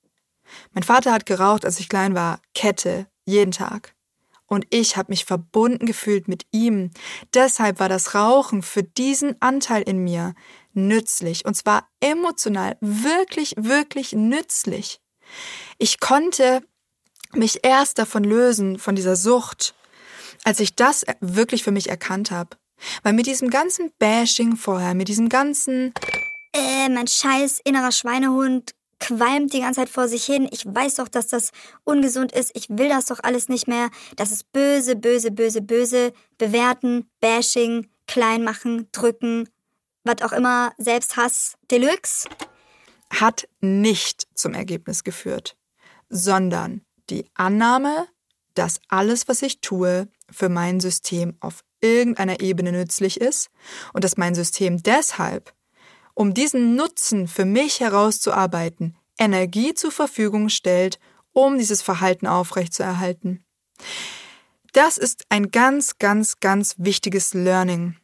Mein Vater hat geraucht, als ich klein war, Kette, jeden Tag. Und ich habe mich verbunden gefühlt mit ihm. Deshalb war das Rauchen für diesen Anteil in mir nützlich. Und zwar emotional, wirklich, wirklich nützlich. Ich konnte mich erst davon lösen, von dieser Sucht, als ich das wirklich für mich erkannt habe. Weil mit diesem ganzen Bashing vorher, mit diesem ganzen, Äh, mein scheiß innerer Schweinehund qualmt die ganze Zeit vor sich hin. Ich weiß doch, dass das ungesund ist. Ich will das doch alles nicht mehr. Das ist böse, böse, böse, böse. Bewerten, Bashing, klein machen, drücken, was auch immer, Selbsthass, Deluxe. hat nicht zum Ergebnis geführt, sondern die Annahme, dass alles, was ich tue, für mein System auf irgendeiner Ebene nützlich ist und dass mein System deshalb, um diesen Nutzen für mich herauszuarbeiten, Energie zur Verfügung stellt, um dieses Verhalten aufrechtzuerhalten. Das ist ein ganz, ganz, ganz wichtiges Learning.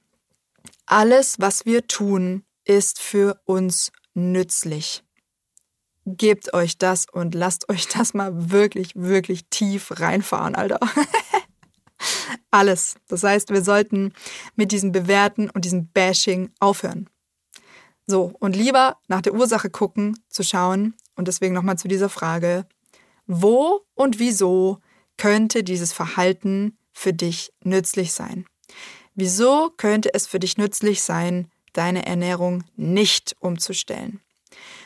Alles, was wir tun, ist für uns nützlich. Gebt euch das und lasst euch das mal wirklich, wirklich tief reinfahren, Alter. Alles. Das heißt, wir sollten mit diesem Bewerten und diesem Bashing aufhören. So, und lieber nach der Ursache gucken, zu schauen, und deswegen nochmal zu dieser Frage, wo und wieso könnte dieses Verhalten für dich nützlich sein? Wieso könnte es für dich nützlich sein, deine Ernährung nicht umzustellen?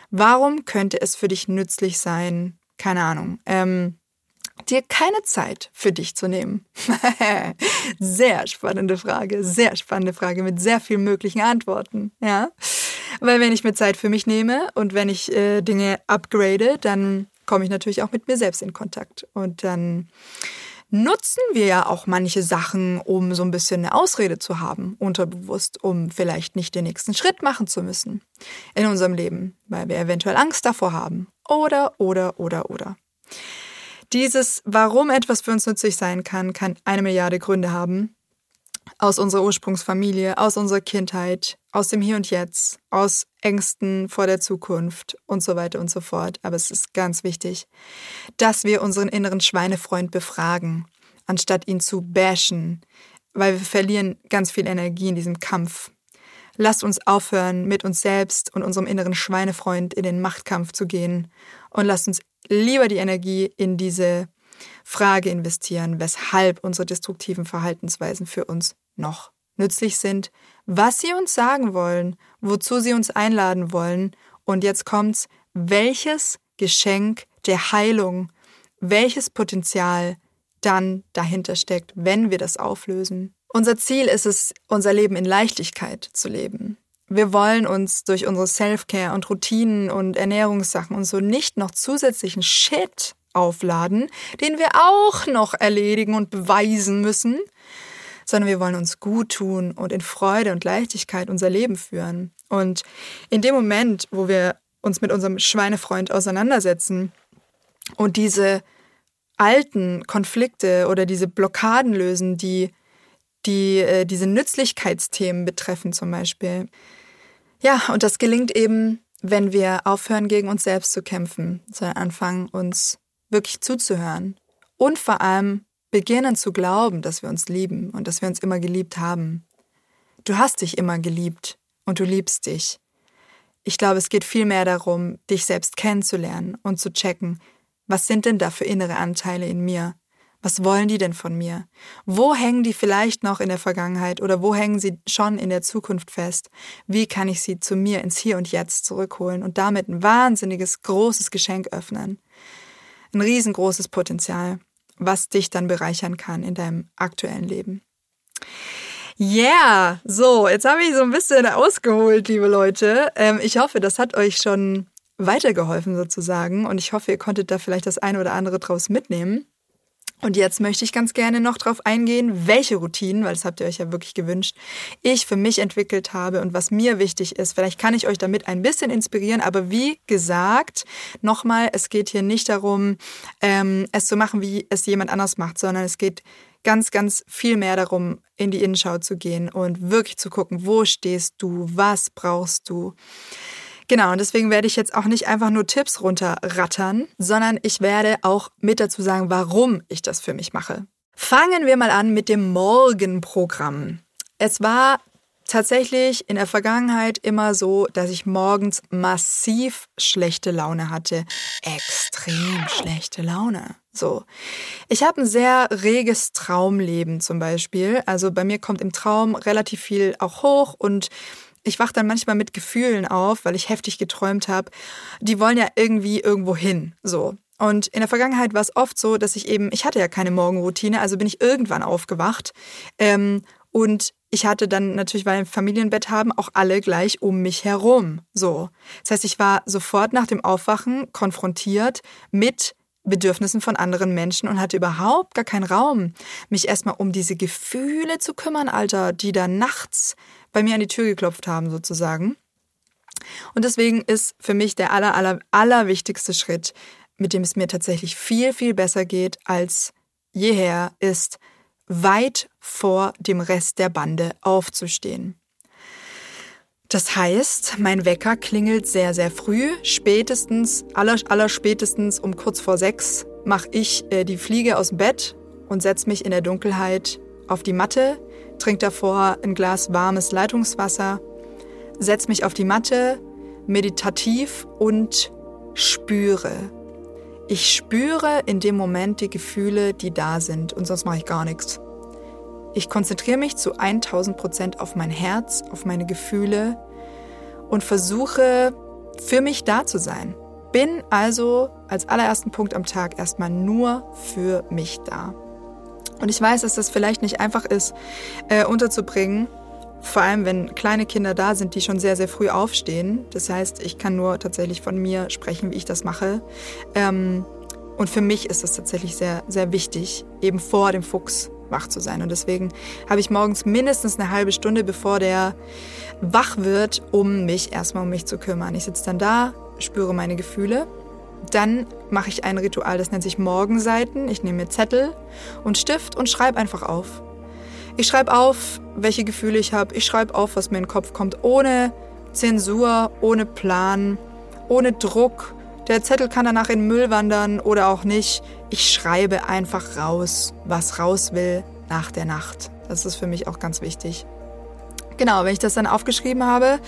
Warum könnte es für dich nützlich sein, keine Ahnung, ähm, dir keine Zeit für dich zu nehmen? sehr spannende Frage, sehr spannende Frage mit sehr vielen möglichen Antworten, ja. Weil wenn ich mir Zeit für mich nehme und wenn ich äh, Dinge upgrade, dann komme ich natürlich auch mit mir selbst in Kontakt und dann nutzen wir ja auch manche Sachen, um so ein bisschen eine Ausrede zu haben, unterbewusst, um vielleicht nicht den nächsten Schritt machen zu müssen in unserem Leben, weil wir eventuell Angst davor haben. Oder, oder, oder, oder. Dieses, warum etwas für uns nützlich sein kann, kann eine Milliarde Gründe haben. Aus unserer Ursprungsfamilie, aus unserer Kindheit, aus dem Hier und Jetzt, aus Ängsten vor der Zukunft und so weiter und so fort. Aber es ist ganz wichtig, dass wir unseren inneren Schweinefreund befragen, anstatt ihn zu bashen, weil wir verlieren ganz viel Energie in diesem Kampf. Lasst uns aufhören, mit uns selbst und unserem inneren Schweinefreund in den Machtkampf zu gehen und lasst uns lieber die Energie in diese Frage investieren, weshalb unsere destruktiven Verhaltensweisen für uns noch nützlich sind, was sie uns sagen wollen, wozu sie uns einladen wollen und jetzt kommt's, welches Geschenk der Heilung, welches Potenzial dann dahinter steckt, wenn wir das auflösen. Unser Ziel ist es, unser Leben in Leichtigkeit zu leben. Wir wollen uns durch unsere Self-Care und Routinen und Ernährungssachen und so nicht noch zusätzlichen Shit aufladen, den wir auch noch erledigen und beweisen müssen, sondern wir wollen uns gut tun und in Freude und Leichtigkeit unser Leben führen. Und in dem Moment, wo wir uns mit unserem Schweinefreund auseinandersetzen und diese alten Konflikte oder diese Blockaden lösen, die, die äh, diese Nützlichkeitsthemen betreffen zum Beispiel. Ja, und das gelingt eben, wenn wir aufhören, gegen uns selbst zu kämpfen, sondern anfangen, uns wirklich zuzuhören und vor allem beginnen zu glauben, dass wir uns lieben und dass wir uns immer geliebt haben. Du hast dich immer geliebt und du liebst dich. Ich glaube, es geht viel mehr darum, dich selbst kennenzulernen und zu checken, was sind denn da für innere Anteile in mir? Was wollen die denn von mir? Wo hängen die vielleicht noch in der Vergangenheit oder wo hängen sie schon in der Zukunft fest? Wie kann ich sie zu mir ins Hier und Jetzt zurückholen und damit ein wahnsinniges, großes Geschenk öffnen? Ein riesengroßes Potenzial, was dich dann bereichern kann in deinem aktuellen Leben. Yeah, so, jetzt habe ich so ein bisschen ausgeholt, liebe Leute. Ähm, ich hoffe, das hat euch schon weitergeholfen sozusagen und ich hoffe, ihr konntet da vielleicht das eine oder andere draus mitnehmen. Und jetzt möchte ich ganz gerne noch darauf eingehen, welche Routinen, weil das habt ihr euch ja wirklich gewünscht, ich für mich entwickelt habe und was mir wichtig ist. Vielleicht kann ich euch damit ein bisschen inspirieren, aber wie gesagt, nochmal, es geht hier nicht darum, ähm, es zu machen, wie es jemand anders macht, sondern es geht ganz, ganz viel mehr darum, in die Innenschau zu gehen und wirklich zu gucken, wo stehst du, was brauchst du. Genau, und deswegen werde ich jetzt auch nicht einfach nur Tipps runterrattern, sondern ich werde auch mit dazu sagen, warum ich das für mich mache. Fangen wir mal an mit dem Morgenprogramm. Es war tatsächlich in der Vergangenheit immer so, dass ich morgens massiv schlechte Laune hatte. Extrem schlechte Laune. So. Ich habe ein sehr reges Traumleben zum Beispiel. Also bei mir kommt im Traum relativ viel auch hoch und ich wach dann manchmal mit Gefühlen auf, weil ich heftig geträumt habe. Die wollen ja irgendwie irgendwo hin. So. Und in der Vergangenheit war es oft so, dass ich eben, ich hatte ja keine Morgenroutine, also bin ich irgendwann aufgewacht. Ähm, und ich hatte dann natürlich, weil wir ein Familienbett haben, auch alle gleich um mich herum. So. Das heißt, ich war sofort nach dem Aufwachen konfrontiert mit Bedürfnissen von anderen Menschen und hatte überhaupt gar keinen Raum, mich erstmal um diese Gefühle zu kümmern, Alter, die da nachts bei mir an die Tür geklopft haben, sozusagen. Und deswegen ist für mich der aller, aller, aller wichtigste Schritt, mit dem es mir tatsächlich viel, viel besser geht als jeher, ist, weit vor dem Rest der Bande aufzustehen. Das heißt, mein Wecker klingelt sehr, sehr früh. Spätestens, aller, aller spätestens um kurz vor sechs mache ich äh, die Fliege aus dem Bett und setze mich in der Dunkelheit auf die Matte, trinke davor ein Glas warmes Leitungswasser, setze mich auf die Matte, meditativ und spüre. Ich spüre in dem Moment die Gefühle, die da sind und sonst mache ich gar nichts. Ich konzentriere mich zu 1000 Prozent auf mein Herz, auf meine Gefühle und versuche für mich da zu sein. Bin also als allerersten Punkt am Tag erstmal nur für mich da. Und ich weiß, dass das vielleicht nicht einfach ist, äh, unterzubringen, vor allem wenn kleine Kinder da sind, die schon sehr, sehr früh aufstehen. Das heißt, ich kann nur tatsächlich von mir sprechen, wie ich das mache. Ähm, und für mich ist es tatsächlich sehr, sehr wichtig, eben vor dem Fuchs wach zu sein. Und deswegen habe ich morgens mindestens eine halbe Stunde, bevor der wach wird, um mich erstmal um mich zu kümmern. Ich sitze dann da, spüre meine Gefühle. Dann mache ich ein Ritual, das nennt sich Morgenseiten. Ich nehme mir Zettel und Stift und schreibe einfach auf. Ich schreibe auf, welche Gefühle ich habe. Ich schreibe auf, was mir in den Kopf kommt, ohne Zensur, ohne Plan, ohne Druck. Der Zettel kann danach in Müll wandern oder auch nicht. Ich schreibe einfach raus, was raus will nach der Nacht. Das ist für mich auch ganz wichtig. Genau, wenn ich das dann aufgeschrieben habe,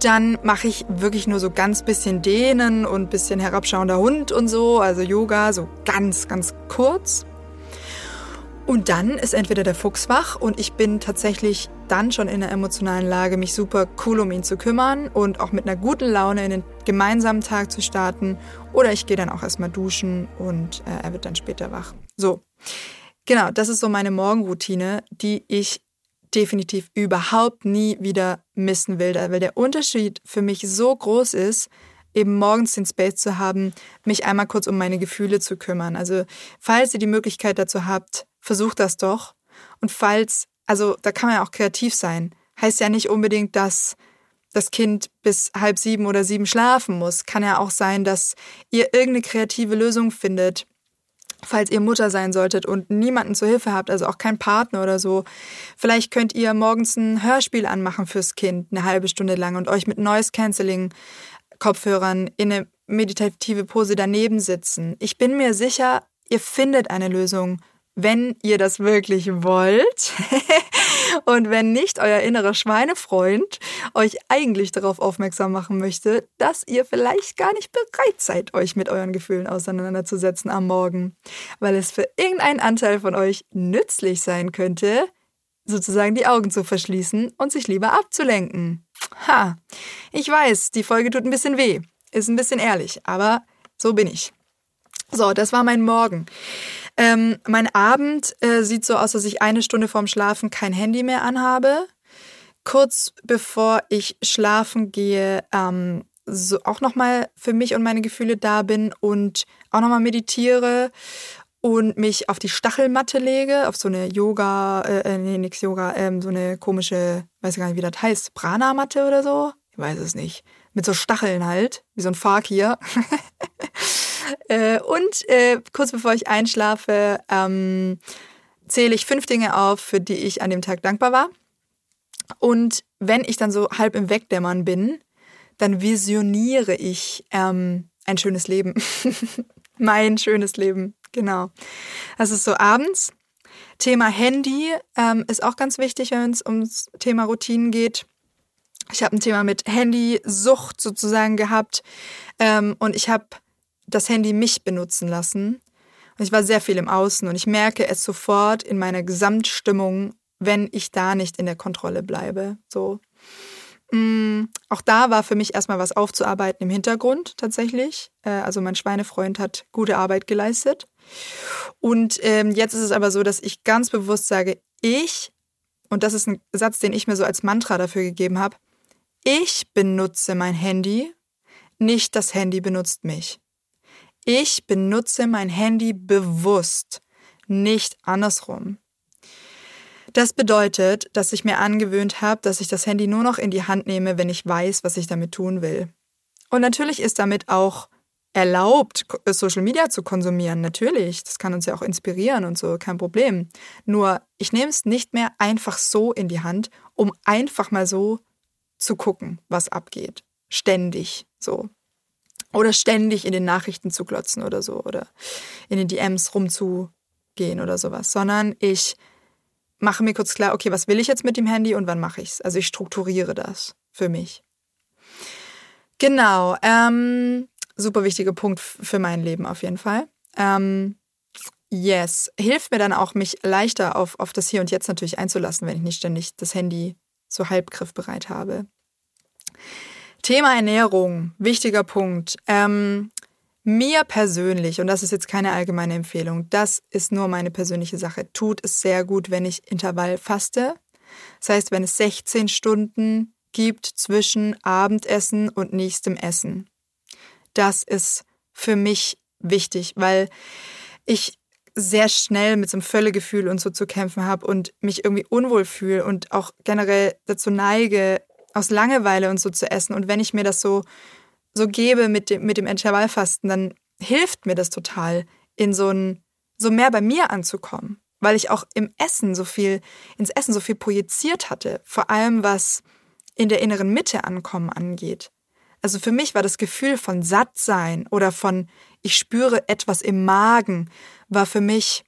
dann mache ich wirklich nur so ganz bisschen Dehnen und bisschen herabschauender Hund und so, also Yoga, so ganz, ganz kurz. Und dann ist entweder der Fuchs wach und ich bin tatsächlich dann schon in der emotionalen Lage, mich super cool um ihn zu kümmern und auch mit einer guten Laune in den gemeinsamen Tag zu starten. Oder ich gehe dann auch erstmal duschen und äh, er wird dann später wach. So, genau, das ist so meine Morgenroutine, die ich definitiv überhaupt nie wieder missen will, weil der Unterschied für mich so groß ist, eben morgens den Space zu haben, mich einmal kurz um meine Gefühle zu kümmern. Also falls ihr die Möglichkeit dazu habt, versucht das doch. Und falls, also da kann man ja auch kreativ sein. Heißt ja nicht unbedingt, dass das Kind bis halb sieben oder sieben schlafen muss. Kann ja auch sein, dass ihr irgendeine kreative Lösung findet. Falls ihr Mutter sein solltet und niemanden zur Hilfe habt, also auch keinen Partner oder so, vielleicht könnt ihr morgens ein Hörspiel anmachen fürs Kind, eine halbe Stunde lang und euch mit Noise Cancelling Kopfhörern in eine meditative Pose daneben sitzen. Ich bin mir sicher, ihr findet eine Lösung wenn ihr das wirklich wollt und wenn nicht euer innerer Schweinefreund euch eigentlich darauf aufmerksam machen möchte, dass ihr vielleicht gar nicht bereit seid, euch mit euren Gefühlen auseinanderzusetzen am Morgen, weil es für irgendeinen Anteil von euch nützlich sein könnte, sozusagen die Augen zu verschließen und sich lieber abzulenken. Ha, ich weiß, die Folge tut ein bisschen weh, ist ein bisschen ehrlich, aber so bin ich. So, das war mein Morgen. Ähm, mein Abend äh, sieht so aus, dass ich eine Stunde vorm Schlafen kein Handy mehr anhabe. Kurz bevor ich schlafen gehe, ähm, so auch nochmal für mich und meine Gefühle da bin und auch nochmal meditiere und mich auf die Stachelmatte lege, auf so eine Yoga, äh, äh, nee, nix Yoga, ähm, so eine komische, weiß ich gar nicht, wie das heißt, Prana-Matte oder so? Ich weiß es nicht. Mit so Stacheln halt, wie so ein Fakir. Äh, und äh, kurz bevor ich einschlafe, ähm, zähle ich fünf Dinge auf, für die ich an dem Tag dankbar war. Und wenn ich dann so halb im Wegdämmern bin, dann visioniere ich ähm, ein schönes Leben. mein schönes Leben, genau. Das ist so abends. Thema Handy ähm, ist auch ganz wichtig, wenn es ums Thema Routinen geht. Ich habe ein Thema mit Handysucht sozusagen gehabt ähm, und ich habe das Handy mich benutzen lassen. Und ich war sehr viel im Außen und ich merke es sofort in meiner Gesamtstimmung, wenn ich da nicht in der Kontrolle bleibe. So. Mm, auch da war für mich erstmal was aufzuarbeiten im Hintergrund tatsächlich. Äh, also mein Schweinefreund hat gute Arbeit geleistet. Und ähm, jetzt ist es aber so, dass ich ganz bewusst sage, ich, und das ist ein Satz, den ich mir so als Mantra dafür gegeben habe, ich benutze mein Handy, nicht das Handy benutzt mich. Ich benutze mein Handy bewusst, nicht andersrum. Das bedeutet, dass ich mir angewöhnt habe, dass ich das Handy nur noch in die Hand nehme, wenn ich weiß, was ich damit tun will. Und natürlich ist damit auch erlaubt, Social Media zu konsumieren. Natürlich, das kann uns ja auch inspirieren und so, kein Problem. Nur, ich nehme es nicht mehr einfach so in die Hand, um einfach mal so zu gucken, was abgeht. Ständig so. Oder ständig in den Nachrichten zu glotzen oder so. Oder in den DMs rumzugehen oder sowas. Sondern ich mache mir kurz klar, okay, was will ich jetzt mit dem Handy und wann mache ich es? Also ich strukturiere das für mich. Genau, ähm, super wichtiger Punkt für mein Leben auf jeden Fall. Ähm, yes, hilft mir dann auch, mich leichter auf, auf das Hier und Jetzt natürlich einzulassen, wenn ich nicht ständig das Handy so halb griffbereit habe. Thema Ernährung, wichtiger Punkt. Ähm, mir persönlich, und das ist jetzt keine allgemeine Empfehlung, das ist nur meine persönliche Sache, tut es sehr gut, wenn ich Intervall faste. Das heißt, wenn es 16 Stunden gibt zwischen Abendessen und nächstem Essen. Das ist für mich wichtig, weil ich sehr schnell mit so einem Völlegefühl und so zu kämpfen habe und mich irgendwie unwohl fühle und auch generell dazu neige, aus Langeweile und so zu essen. Und wenn ich mir das so, so gebe mit dem, mit dem Intervallfasten, dann hilft mir das total, in so ein, so mehr bei mir anzukommen. Weil ich auch im Essen so viel, ins Essen so viel projiziert hatte. Vor allem was in der inneren Mitte ankommen angeht. Also für mich war das Gefühl von Sattsein oder von ich spüre etwas im Magen, war für mich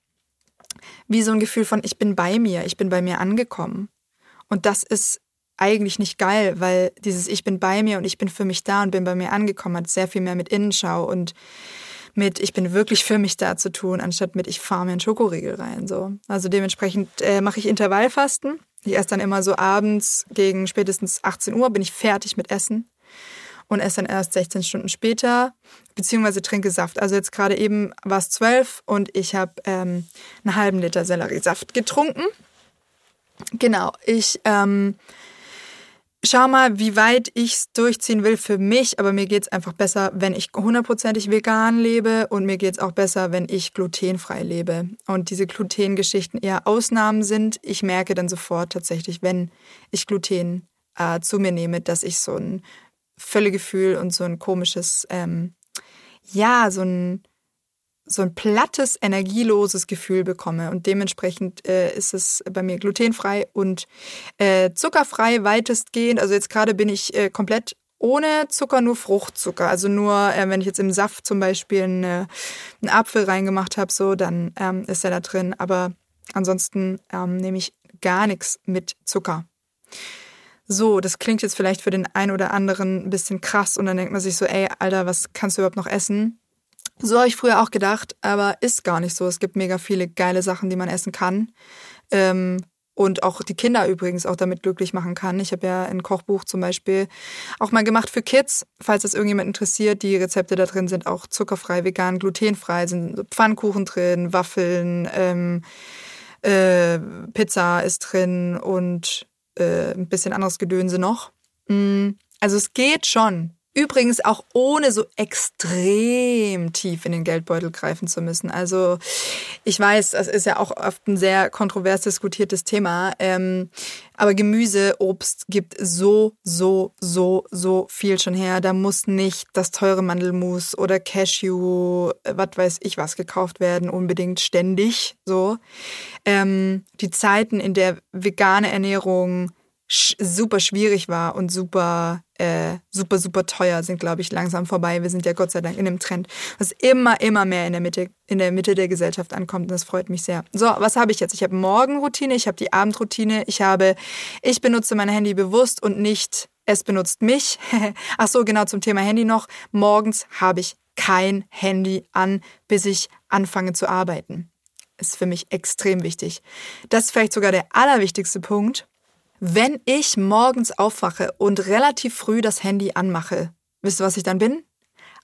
wie so ein Gefühl von ich bin bei mir, ich bin bei mir angekommen. Und das ist eigentlich nicht geil, weil dieses Ich bin bei mir und ich bin für mich da und bin bei mir angekommen hat sehr viel mehr mit Innenschau und mit Ich bin wirklich für mich da zu tun, anstatt mit Ich fahre mir einen Schokoriegel rein. So. Also dementsprechend äh, mache ich Intervallfasten. Ich esse dann immer so abends gegen spätestens 18 Uhr bin ich fertig mit Essen und esse dann erst 16 Stunden später, beziehungsweise trinke Saft. Also jetzt gerade eben war es 12 und ich habe ähm, einen halben Liter Selleriesaft getrunken. Genau, ich ähm, schau mal, wie weit ich es durchziehen will für mich, aber mir geht's einfach besser, wenn ich hundertprozentig vegan lebe und mir geht's auch besser, wenn ich glutenfrei lebe. Und diese Glutengeschichten eher Ausnahmen sind. Ich merke dann sofort tatsächlich, wenn ich Gluten äh, zu mir nehme, dass ich so ein Völlegefühl und so ein komisches, ähm, ja, so ein so ein plattes, energieloses Gefühl bekomme. Und dementsprechend äh, ist es bei mir glutenfrei und äh, zuckerfrei weitestgehend. Also jetzt gerade bin ich äh, komplett ohne Zucker, nur Fruchtzucker. Also nur, äh, wenn ich jetzt im Saft zum Beispiel eine, einen Apfel reingemacht habe, so, dann ähm, ist er da drin. Aber ansonsten ähm, nehme ich gar nichts mit Zucker. So, das klingt jetzt vielleicht für den einen oder anderen ein bisschen krass und dann denkt man sich so, ey, Alter, was kannst du überhaupt noch essen? So habe ich früher auch gedacht, aber ist gar nicht so. Es gibt mega viele geile Sachen, die man essen kann. Ähm, und auch die Kinder übrigens auch damit glücklich machen kann. Ich habe ja ein Kochbuch zum Beispiel auch mal gemacht für Kids, falls das irgendjemand interessiert. Die Rezepte da drin sind auch zuckerfrei, vegan, glutenfrei, sind Pfannkuchen drin, Waffeln, ähm, äh, Pizza ist drin und äh, ein bisschen anderes Gedönse noch. Mm, also es geht schon. Übrigens auch ohne so extrem tief in den Geldbeutel greifen zu müssen. Also ich weiß, das ist ja auch oft ein sehr kontrovers diskutiertes Thema. Ähm, aber Gemüse, Obst gibt so, so, so, so viel schon her. Da muss nicht das teure Mandelmus oder Cashew, äh, was weiß ich was, gekauft werden, unbedingt ständig. So. Ähm, die Zeiten, in der vegane Ernährung super schwierig war und super, äh, super, super teuer, sind, glaube ich, langsam vorbei. Wir sind ja Gott sei Dank in dem Trend, was immer, immer mehr in der Mitte, in der Mitte der Gesellschaft ankommt. Und das freut mich sehr. So, was habe ich jetzt? Ich habe Morgenroutine, ich habe die Abendroutine, ich habe, ich benutze mein Handy bewusst und nicht, es benutzt mich. Ach so, genau zum Thema Handy noch. Morgens habe ich kein Handy an, bis ich anfange zu arbeiten. Ist für mich extrem wichtig. Das ist vielleicht sogar der allerwichtigste Punkt. Wenn ich morgens aufwache und relativ früh das Handy anmache, wisst ihr, was ich dann bin?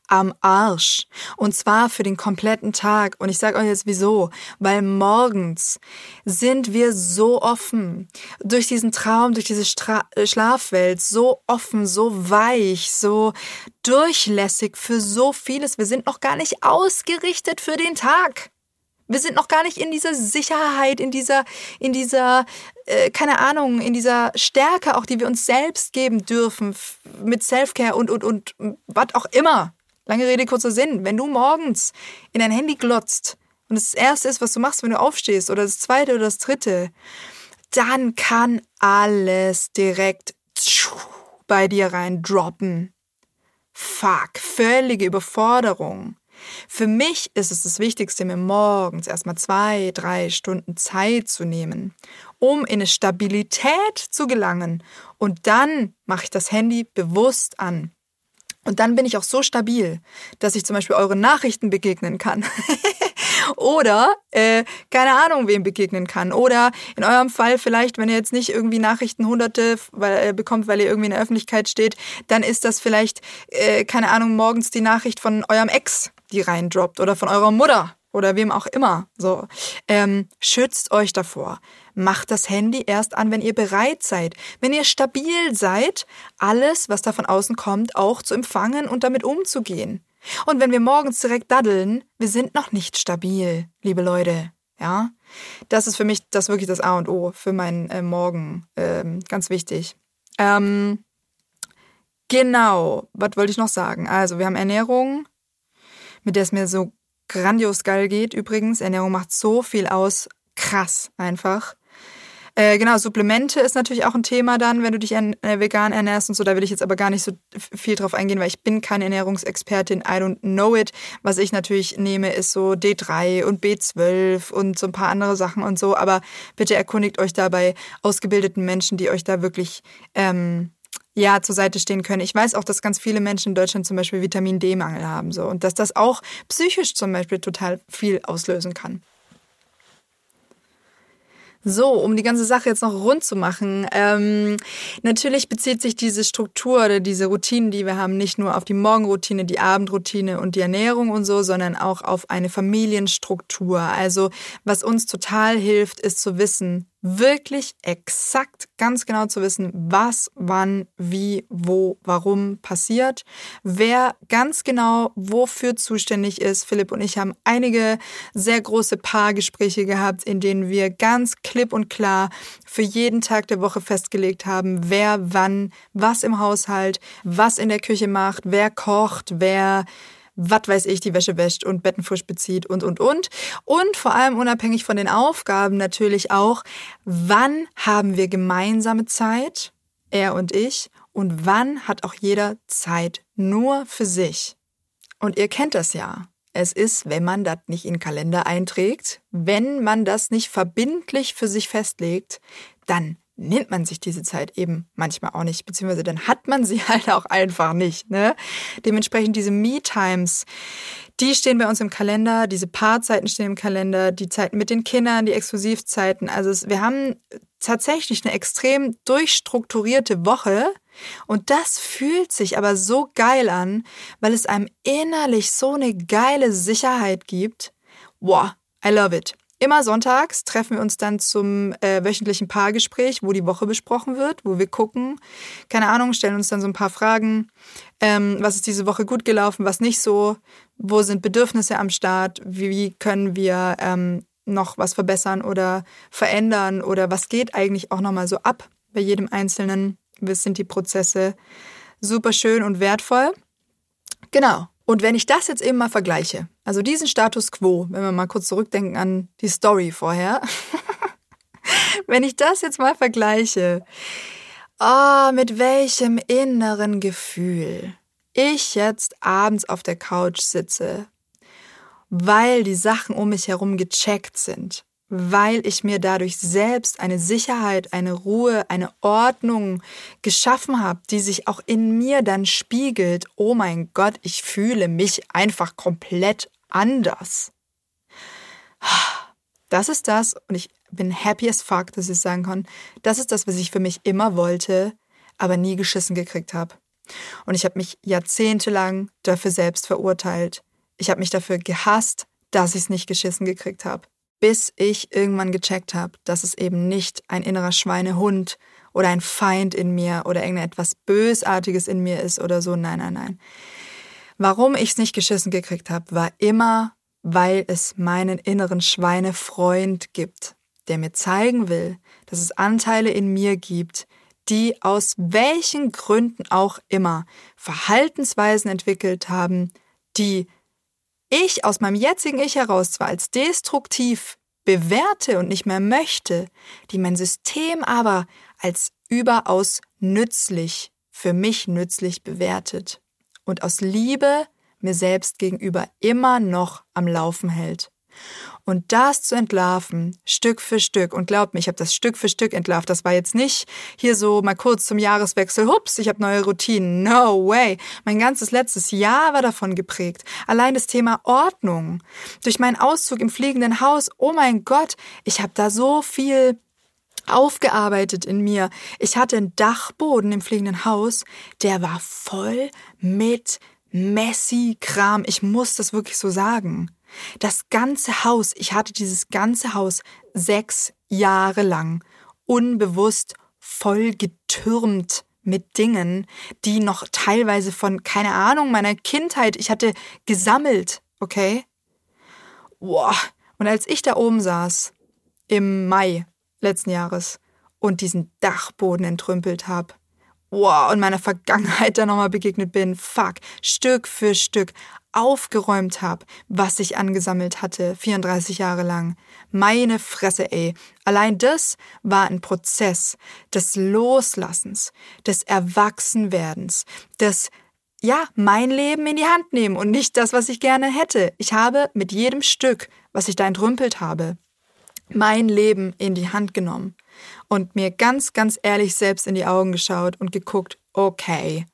am Arsch. Und zwar für den kompletten Tag. Und ich sage euch jetzt wieso. Weil morgens sind wir so offen. Durch diesen Traum, durch diese Stra äh, Schlafwelt. So offen, so weich, so durchlässig für so vieles. Wir sind noch gar nicht ausgerichtet für den Tag. Wir sind noch gar nicht in dieser Sicherheit, in dieser, in dieser, äh, keine Ahnung, in dieser Stärke auch, die wir uns selbst geben dürfen mit Selfcare und und und was auch immer. Lange Rede, kurzer Sinn. Wenn du morgens in dein Handy glotzt und das erste ist, was du machst, wenn du aufstehst, oder das zweite oder das dritte, dann kann alles direkt bei dir rein droppen. Fuck, völlige Überforderung. Für mich ist es das Wichtigste, mir morgens erstmal zwei, drei Stunden Zeit zu nehmen, um in eine Stabilität zu gelangen. Und dann mache ich das Handy bewusst an. Und dann bin ich auch so stabil, dass ich zum Beispiel euren Nachrichten begegnen kann. Oder, äh, keine Ahnung, wem begegnen kann. Oder in eurem Fall vielleicht, wenn ihr jetzt nicht irgendwie Nachrichten hunderte weil, äh, bekommt, weil ihr irgendwie in der Öffentlichkeit steht, dann ist das vielleicht, äh, keine Ahnung, morgens die Nachricht von eurem Ex, die reindroppt. Oder von eurer Mutter oder wem auch immer. So, ähm, schützt euch davor. Macht das Handy erst an, wenn ihr bereit seid, wenn ihr stabil seid, alles, was da von außen kommt, auch zu empfangen und damit umzugehen. Und wenn wir morgens direkt daddeln, wir sind noch nicht stabil, liebe Leute. Ja, das ist für mich das wirklich das A und O für meinen äh, Morgen. Ähm, ganz wichtig. Ähm, genau, was wollte ich noch sagen? Also, wir haben Ernährung, mit der es mir so grandios geil geht. Übrigens, Ernährung macht so viel aus. Krass einfach. Äh, genau, Supplemente ist natürlich auch ein Thema dann, wenn du dich äh, vegan ernährst und so. Da will ich jetzt aber gar nicht so viel drauf eingehen, weil ich bin keine Ernährungsexpertin. I don't know it. Was ich natürlich nehme, ist so D3 und B12 und so ein paar andere Sachen und so. Aber bitte erkundigt euch da bei ausgebildeten Menschen, die euch da wirklich ähm, ja zur Seite stehen können. Ich weiß auch, dass ganz viele Menschen in Deutschland zum Beispiel Vitamin D-Mangel haben so und dass das auch psychisch zum Beispiel total viel auslösen kann. So, um die ganze Sache jetzt noch rund zu machen. Ähm, natürlich bezieht sich diese Struktur oder diese Routinen, die wir haben, nicht nur auf die Morgenroutine, die Abendroutine und die Ernährung und so, sondern auch auf eine Familienstruktur. Also was uns total hilft, ist zu wissen, wirklich exakt ganz genau zu wissen, was, wann, wie, wo, warum passiert, wer ganz genau wofür zuständig ist. Philipp und ich haben einige sehr große Paargespräche gehabt, in denen wir ganz klipp und klar für jeden Tag der Woche festgelegt haben, wer wann was im Haushalt, was in der Küche macht, wer kocht, wer was weiß ich, die Wäsche wäscht und Betten frisch bezieht und, und, und. Und vor allem unabhängig von den Aufgaben natürlich auch, wann haben wir gemeinsame Zeit, er und ich, und wann hat auch jeder Zeit nur für sich. Und ihr kennt das ja. Es ist, wenn man das nicht in den Kalender einträgt, wenn man das nicht verbindlich für sich festlegt, dann nimmt man sich diese Zeit eben manchmal auch nicht, beziehungsweise dann hat man sie halt auch einfach nicht. Ne? Dementsprechend diese Me-Times, die stehen bei uns im Kalender, diese Paarzeiten stehen im Kalender, die Zeiten mit den Kindern, die Exklusivzeiten. Also es, wir haben tatsächlich eine extrem durchstrukturierte Woche. Und das fühlt sich aber so geil an, weil es einem innerlich so eine geile Sicherheit gibt. Wow, I love it. Immer sonntags treffen wir uns dann zum äh, wöchentlichen Paargespräch, wo die Woche besprochen wird, wo wir gucken, keine Ahnung, stellen uns dann so ein paar Fragen. Ähm, was ist diese Woche gut gelaufen, was nicht so? Wo sind Bedürfnisse am Start? Wie, können wir ähm, noch was verbessern oder verändern? Oder was geht eigentlich auch nochmal so ab bei jedem Einzelnen? Was sind die Prozesse? Super schön und wertvoll. Genau. Und wenn ich das jetzt eben mal vergleiche, also diesen Status quo, wenn wir mal kurz zurückdenken an die Story vorher, wenn ich das jetzt mal vergleiche, oh, mit welchem inneren Gefühl ich jetzt abends auf der Couch sitze, weil die Sachen um mich herum gecheckt sind, weil ich mir dadurch selbst eine Sicherheit, eine Ruhe, eine Ordnung geschaffen habe, die sich auch in mir dann spiegelt. Oh mein Gott, ich fühle mich einfach komplett anders. das ist das und ich bin happy as fuck, dass ich sagen kann, das ist das, was ich für mich immer wollte, aber nie geschissen gekriegt habe. Und ich habe mich jahrzehntelang dafür selbst verurteilt. Ich habe mich dafür gehasst, dass ich es nicht geschissen gekriegt habe. Bis ich irgendwann gecheckt habe, dass es eben nicht ein innerer Schweinehund oder ein Feind in mir oder irgendetwas Bösartiges in mir ist oder so. Nein, nein, nein. Warum ich es nicht geschissen gekriegt habe, war immer, weil es meinen inneren Schweinefreund gibt, der mir zeigen will, dass es Anteile in mir gibt, die aus welchen Gründen auch immer Verhaltensweisen entwickelt haben, die ich aus meinem jetzigen Ich heraus zwar als destruktiv bewerte und nicht mehr möchte, die mein System aber als überaus nützlich, für mich nützlich bewertet und aus Liebe mir selbst gegenüber immer noch am Laufen hält. Und das zu entlarven, Stück für Stück, und glaubt mir, ich habe das Stück für Stück entlarvt, das war jetzt nicht hier so mal kurz zum Jahreswechsel, hups, ich habe neue Routinen. No way. Mein ganzes letztes Jahr war davon geprägt. Allein das Thema Ordnung. Durch meinen Auszug im fliegenden Haus, oh mein Gott, ich habe da so viel aufgearbeitet in mir. Ich hatte einen Dachboden im fliegenden Haus, der war voll mit messy Kram. Ich muss das wirklich so sagen. Das ganze Haus, ich hatte dieses ganze Haus sechs Jahre lang unbewusst voll getürmt mit Dingen, die noch teilweise von, keine Ahnung, meiner Kindheit, ich hatte gesammelt, okay? Boah. Und als ich da oben saß, im Mai letzten Jahres, und diesen Dachboden entrümpelt habe, wow, und meiner Vergangenheit da nochmal begegnet bin, fuck, Stück für Stück aufgeräumt habe, was ich angesammelt hatte, 34 Jahre lang. Meine Fresse, ey. Allein das war ein Prozess des Loslassens, des Erwachsenwerdens, des ja, mein Leben in die Hand nehmen und nicht das, was ich gerne hätte. Ich habe mit jedem Stück, was ich da entrümpelt habe, mein Leben in die Hand genommen und mir ganz, ganz ehrlich selbst in die Augen geschaut und geguckt, okay,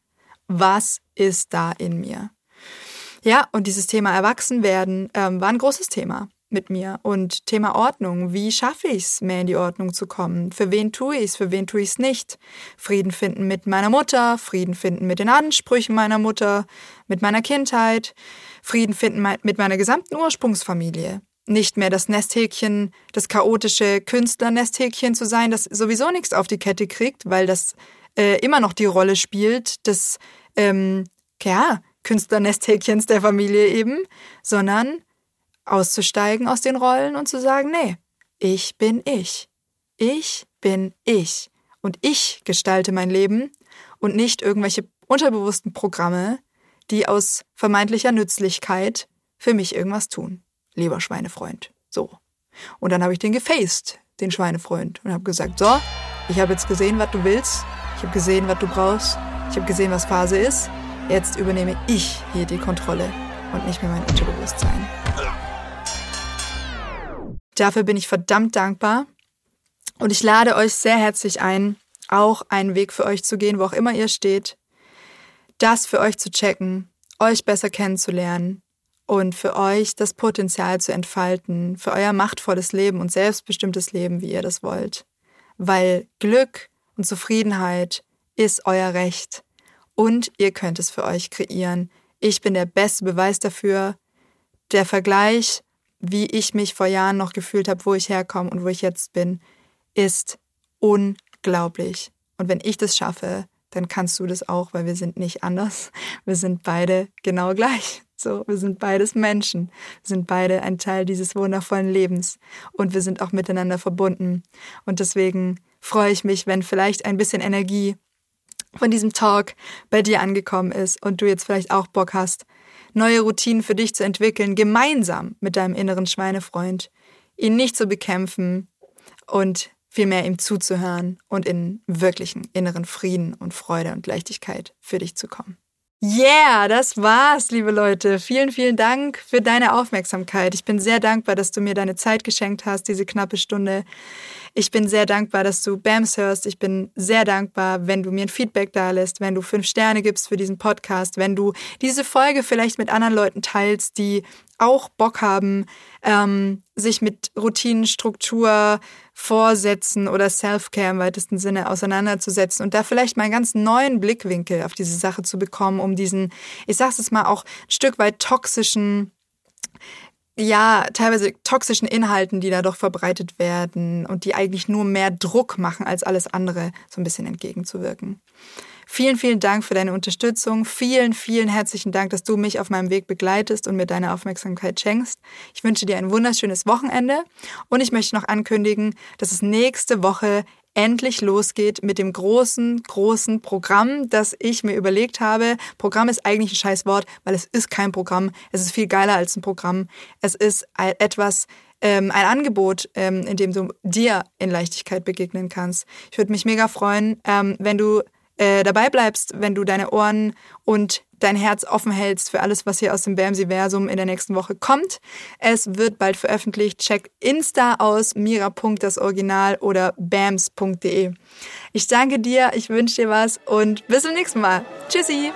was ist da in mir? Ja, und dieses Thema Erwachsenwerden ähm, war ein großes Thema mit mir. Und Thema Ordnung. Wie schaffe ich es, mehr in die Ordnung zu kommen? Für wen tue ich es? Für wen tue ich es nicht? Frieden finden mit meiner Mutter, Frieden finden mit den Ansprüchen meiner Mutter, mit meiner Kindheit, Frieden finden mit meiner gesamten Ursprungsfamilie nicht mehr das Nesthäkchen, das chaotische Künstlernesthäkchen zu sein, das sowieso nichts auf die Kette kriegt, weil das äh, immer noch die Rolle spielt des ähm, ja, Künstlernesthäkchens der Familie eben, sondern auszusteigen aus den Rollen und zu sagen, nee, ich bin ich. Ich bin ich. Und ich gestalte mein Leben und nicht irgendwelche unterbewussten Programme, die aus vermeintlicher Nützlichkeit für mich irgendwas tun lieber Schweinefreund. So. Und dann habe ich den gefaced, den Schweinefreund, und habe gesagt, so, ich habe jetzt gesehen, was du willst, ich habe gesehen, was du brauchst, ich habe gesehen, was Phase ist, jetzt übernehme ich hier die Kontrolle und nicht mehr mein Unterbewusstsein. Dafür bin ich verdammt dankbar und ich lade euch sehr herzlich ein, auch einen Weg für euch zu gehen, wo auch immer ihr steht, das für euch zu checken, euch besser kennenzulernen, und für euch das Potenzial zu entfalten, für euer machtvolles Leben und selbstbestimmtes Leben, wie ihr das wollt. Weil Glück und Zufriedenheit ist euer Recht und ihr könnt es für euch kreieren. Ich bin der beste Beweis dafür. Der Vergleich, wie ich mich vor Jahren noch gefühlt habe, wo ich herkomme und wo ich jetzt bin, ist unglaublich. Und wenn ich das schaffe, dann kannst du das auch, weil wir sind nicht anders. Wir sind beide genau gleich. So, wir sind beides Menschen. Wir sind beide ein Teil dieses wundervollen Lebens und wir sind auch miteinander verbunden. Und deswegen freue ich mich, wenn vielleicht ein bisschen Energie von diesem Talk bei dir angekommen ist und du jetzt vielleicht auch Bock hast, neue Routinen für dich zu entwickeln, gemeinsam mit deinem inneren Schweinefreund, ihn nicht zu bekämpfen und vielmehr ihm zuzuhören und in wirklichen inneren Frieden und Freude und Leichtigkeit für dich zu kommen. Yeah, das war's, liebe Leute. Vielen, vielen Dank für deine Aufmerksamkeit. Ich bin sehr dankbar, dass du mir deine Zeit geschenkt hast, diese knappe Stunde. Ich bin sehr dankbar, dass du BAMS hörst. Ich bin sehr dankbar, wenn du mir ein Feedback da lässt, wenn du fünf Sterne gibst für diesen Podcast, wenn du diese Folge vielleicht mit anderen Leuten teilst, die auch Bock haben, ähm, sich mit Routinen, Struktur, Vorsätzen oder Self-Care im weitesten Sinne auseinanderzusetzen und da vielleicht mal einen ganz neuen Blickwinkel auf diese Sache zu bekommen, um diesen, ich sag's es mal, auch ein Stück weit toxischen ja, teilweise toxischen Inhalten, die da doch verbreitet werden und die eigentlich nur mehr Druck machen als alles andere, so ein bisschen entgegenzuwirken. Vielen, vielen Dank für deine Unterstützung. Vielen, vielen herzlichen Dank, dass du mich auf meinem Weg begleitest und mir deine Aufmerksamkeit schenkst. Ich wünsche dir ein wunderschönes Wochenende und ich möchte noch ankündigen, dass es nächste Woche endlich losgeht mit dem großen, großen Programm, das ich mir überlegt habe. Programm ist eigentlich ein scheiß Wort, weil es ist kein Programm. Es ist viel geiler als ein Programm. Es ist etwas, ähm, ein Angebot, ähm, in dem du dir in Leichtigkeit begegnen kannst. Ich würde mich mega freuen, ähm, wenn du äh, dabei bleibst, wenn du deine Ohren und dein Herz offen hältst für alles, was hier aus dem Bamsiversum in der nächsten Woche kommt. Es wird bald veröffentlicht. Check Insta aus, mira.dasoriginal oder bams.de. Ich danke dir, ich wünsche dir was und bis zum nächsten Mal. Tschüssi!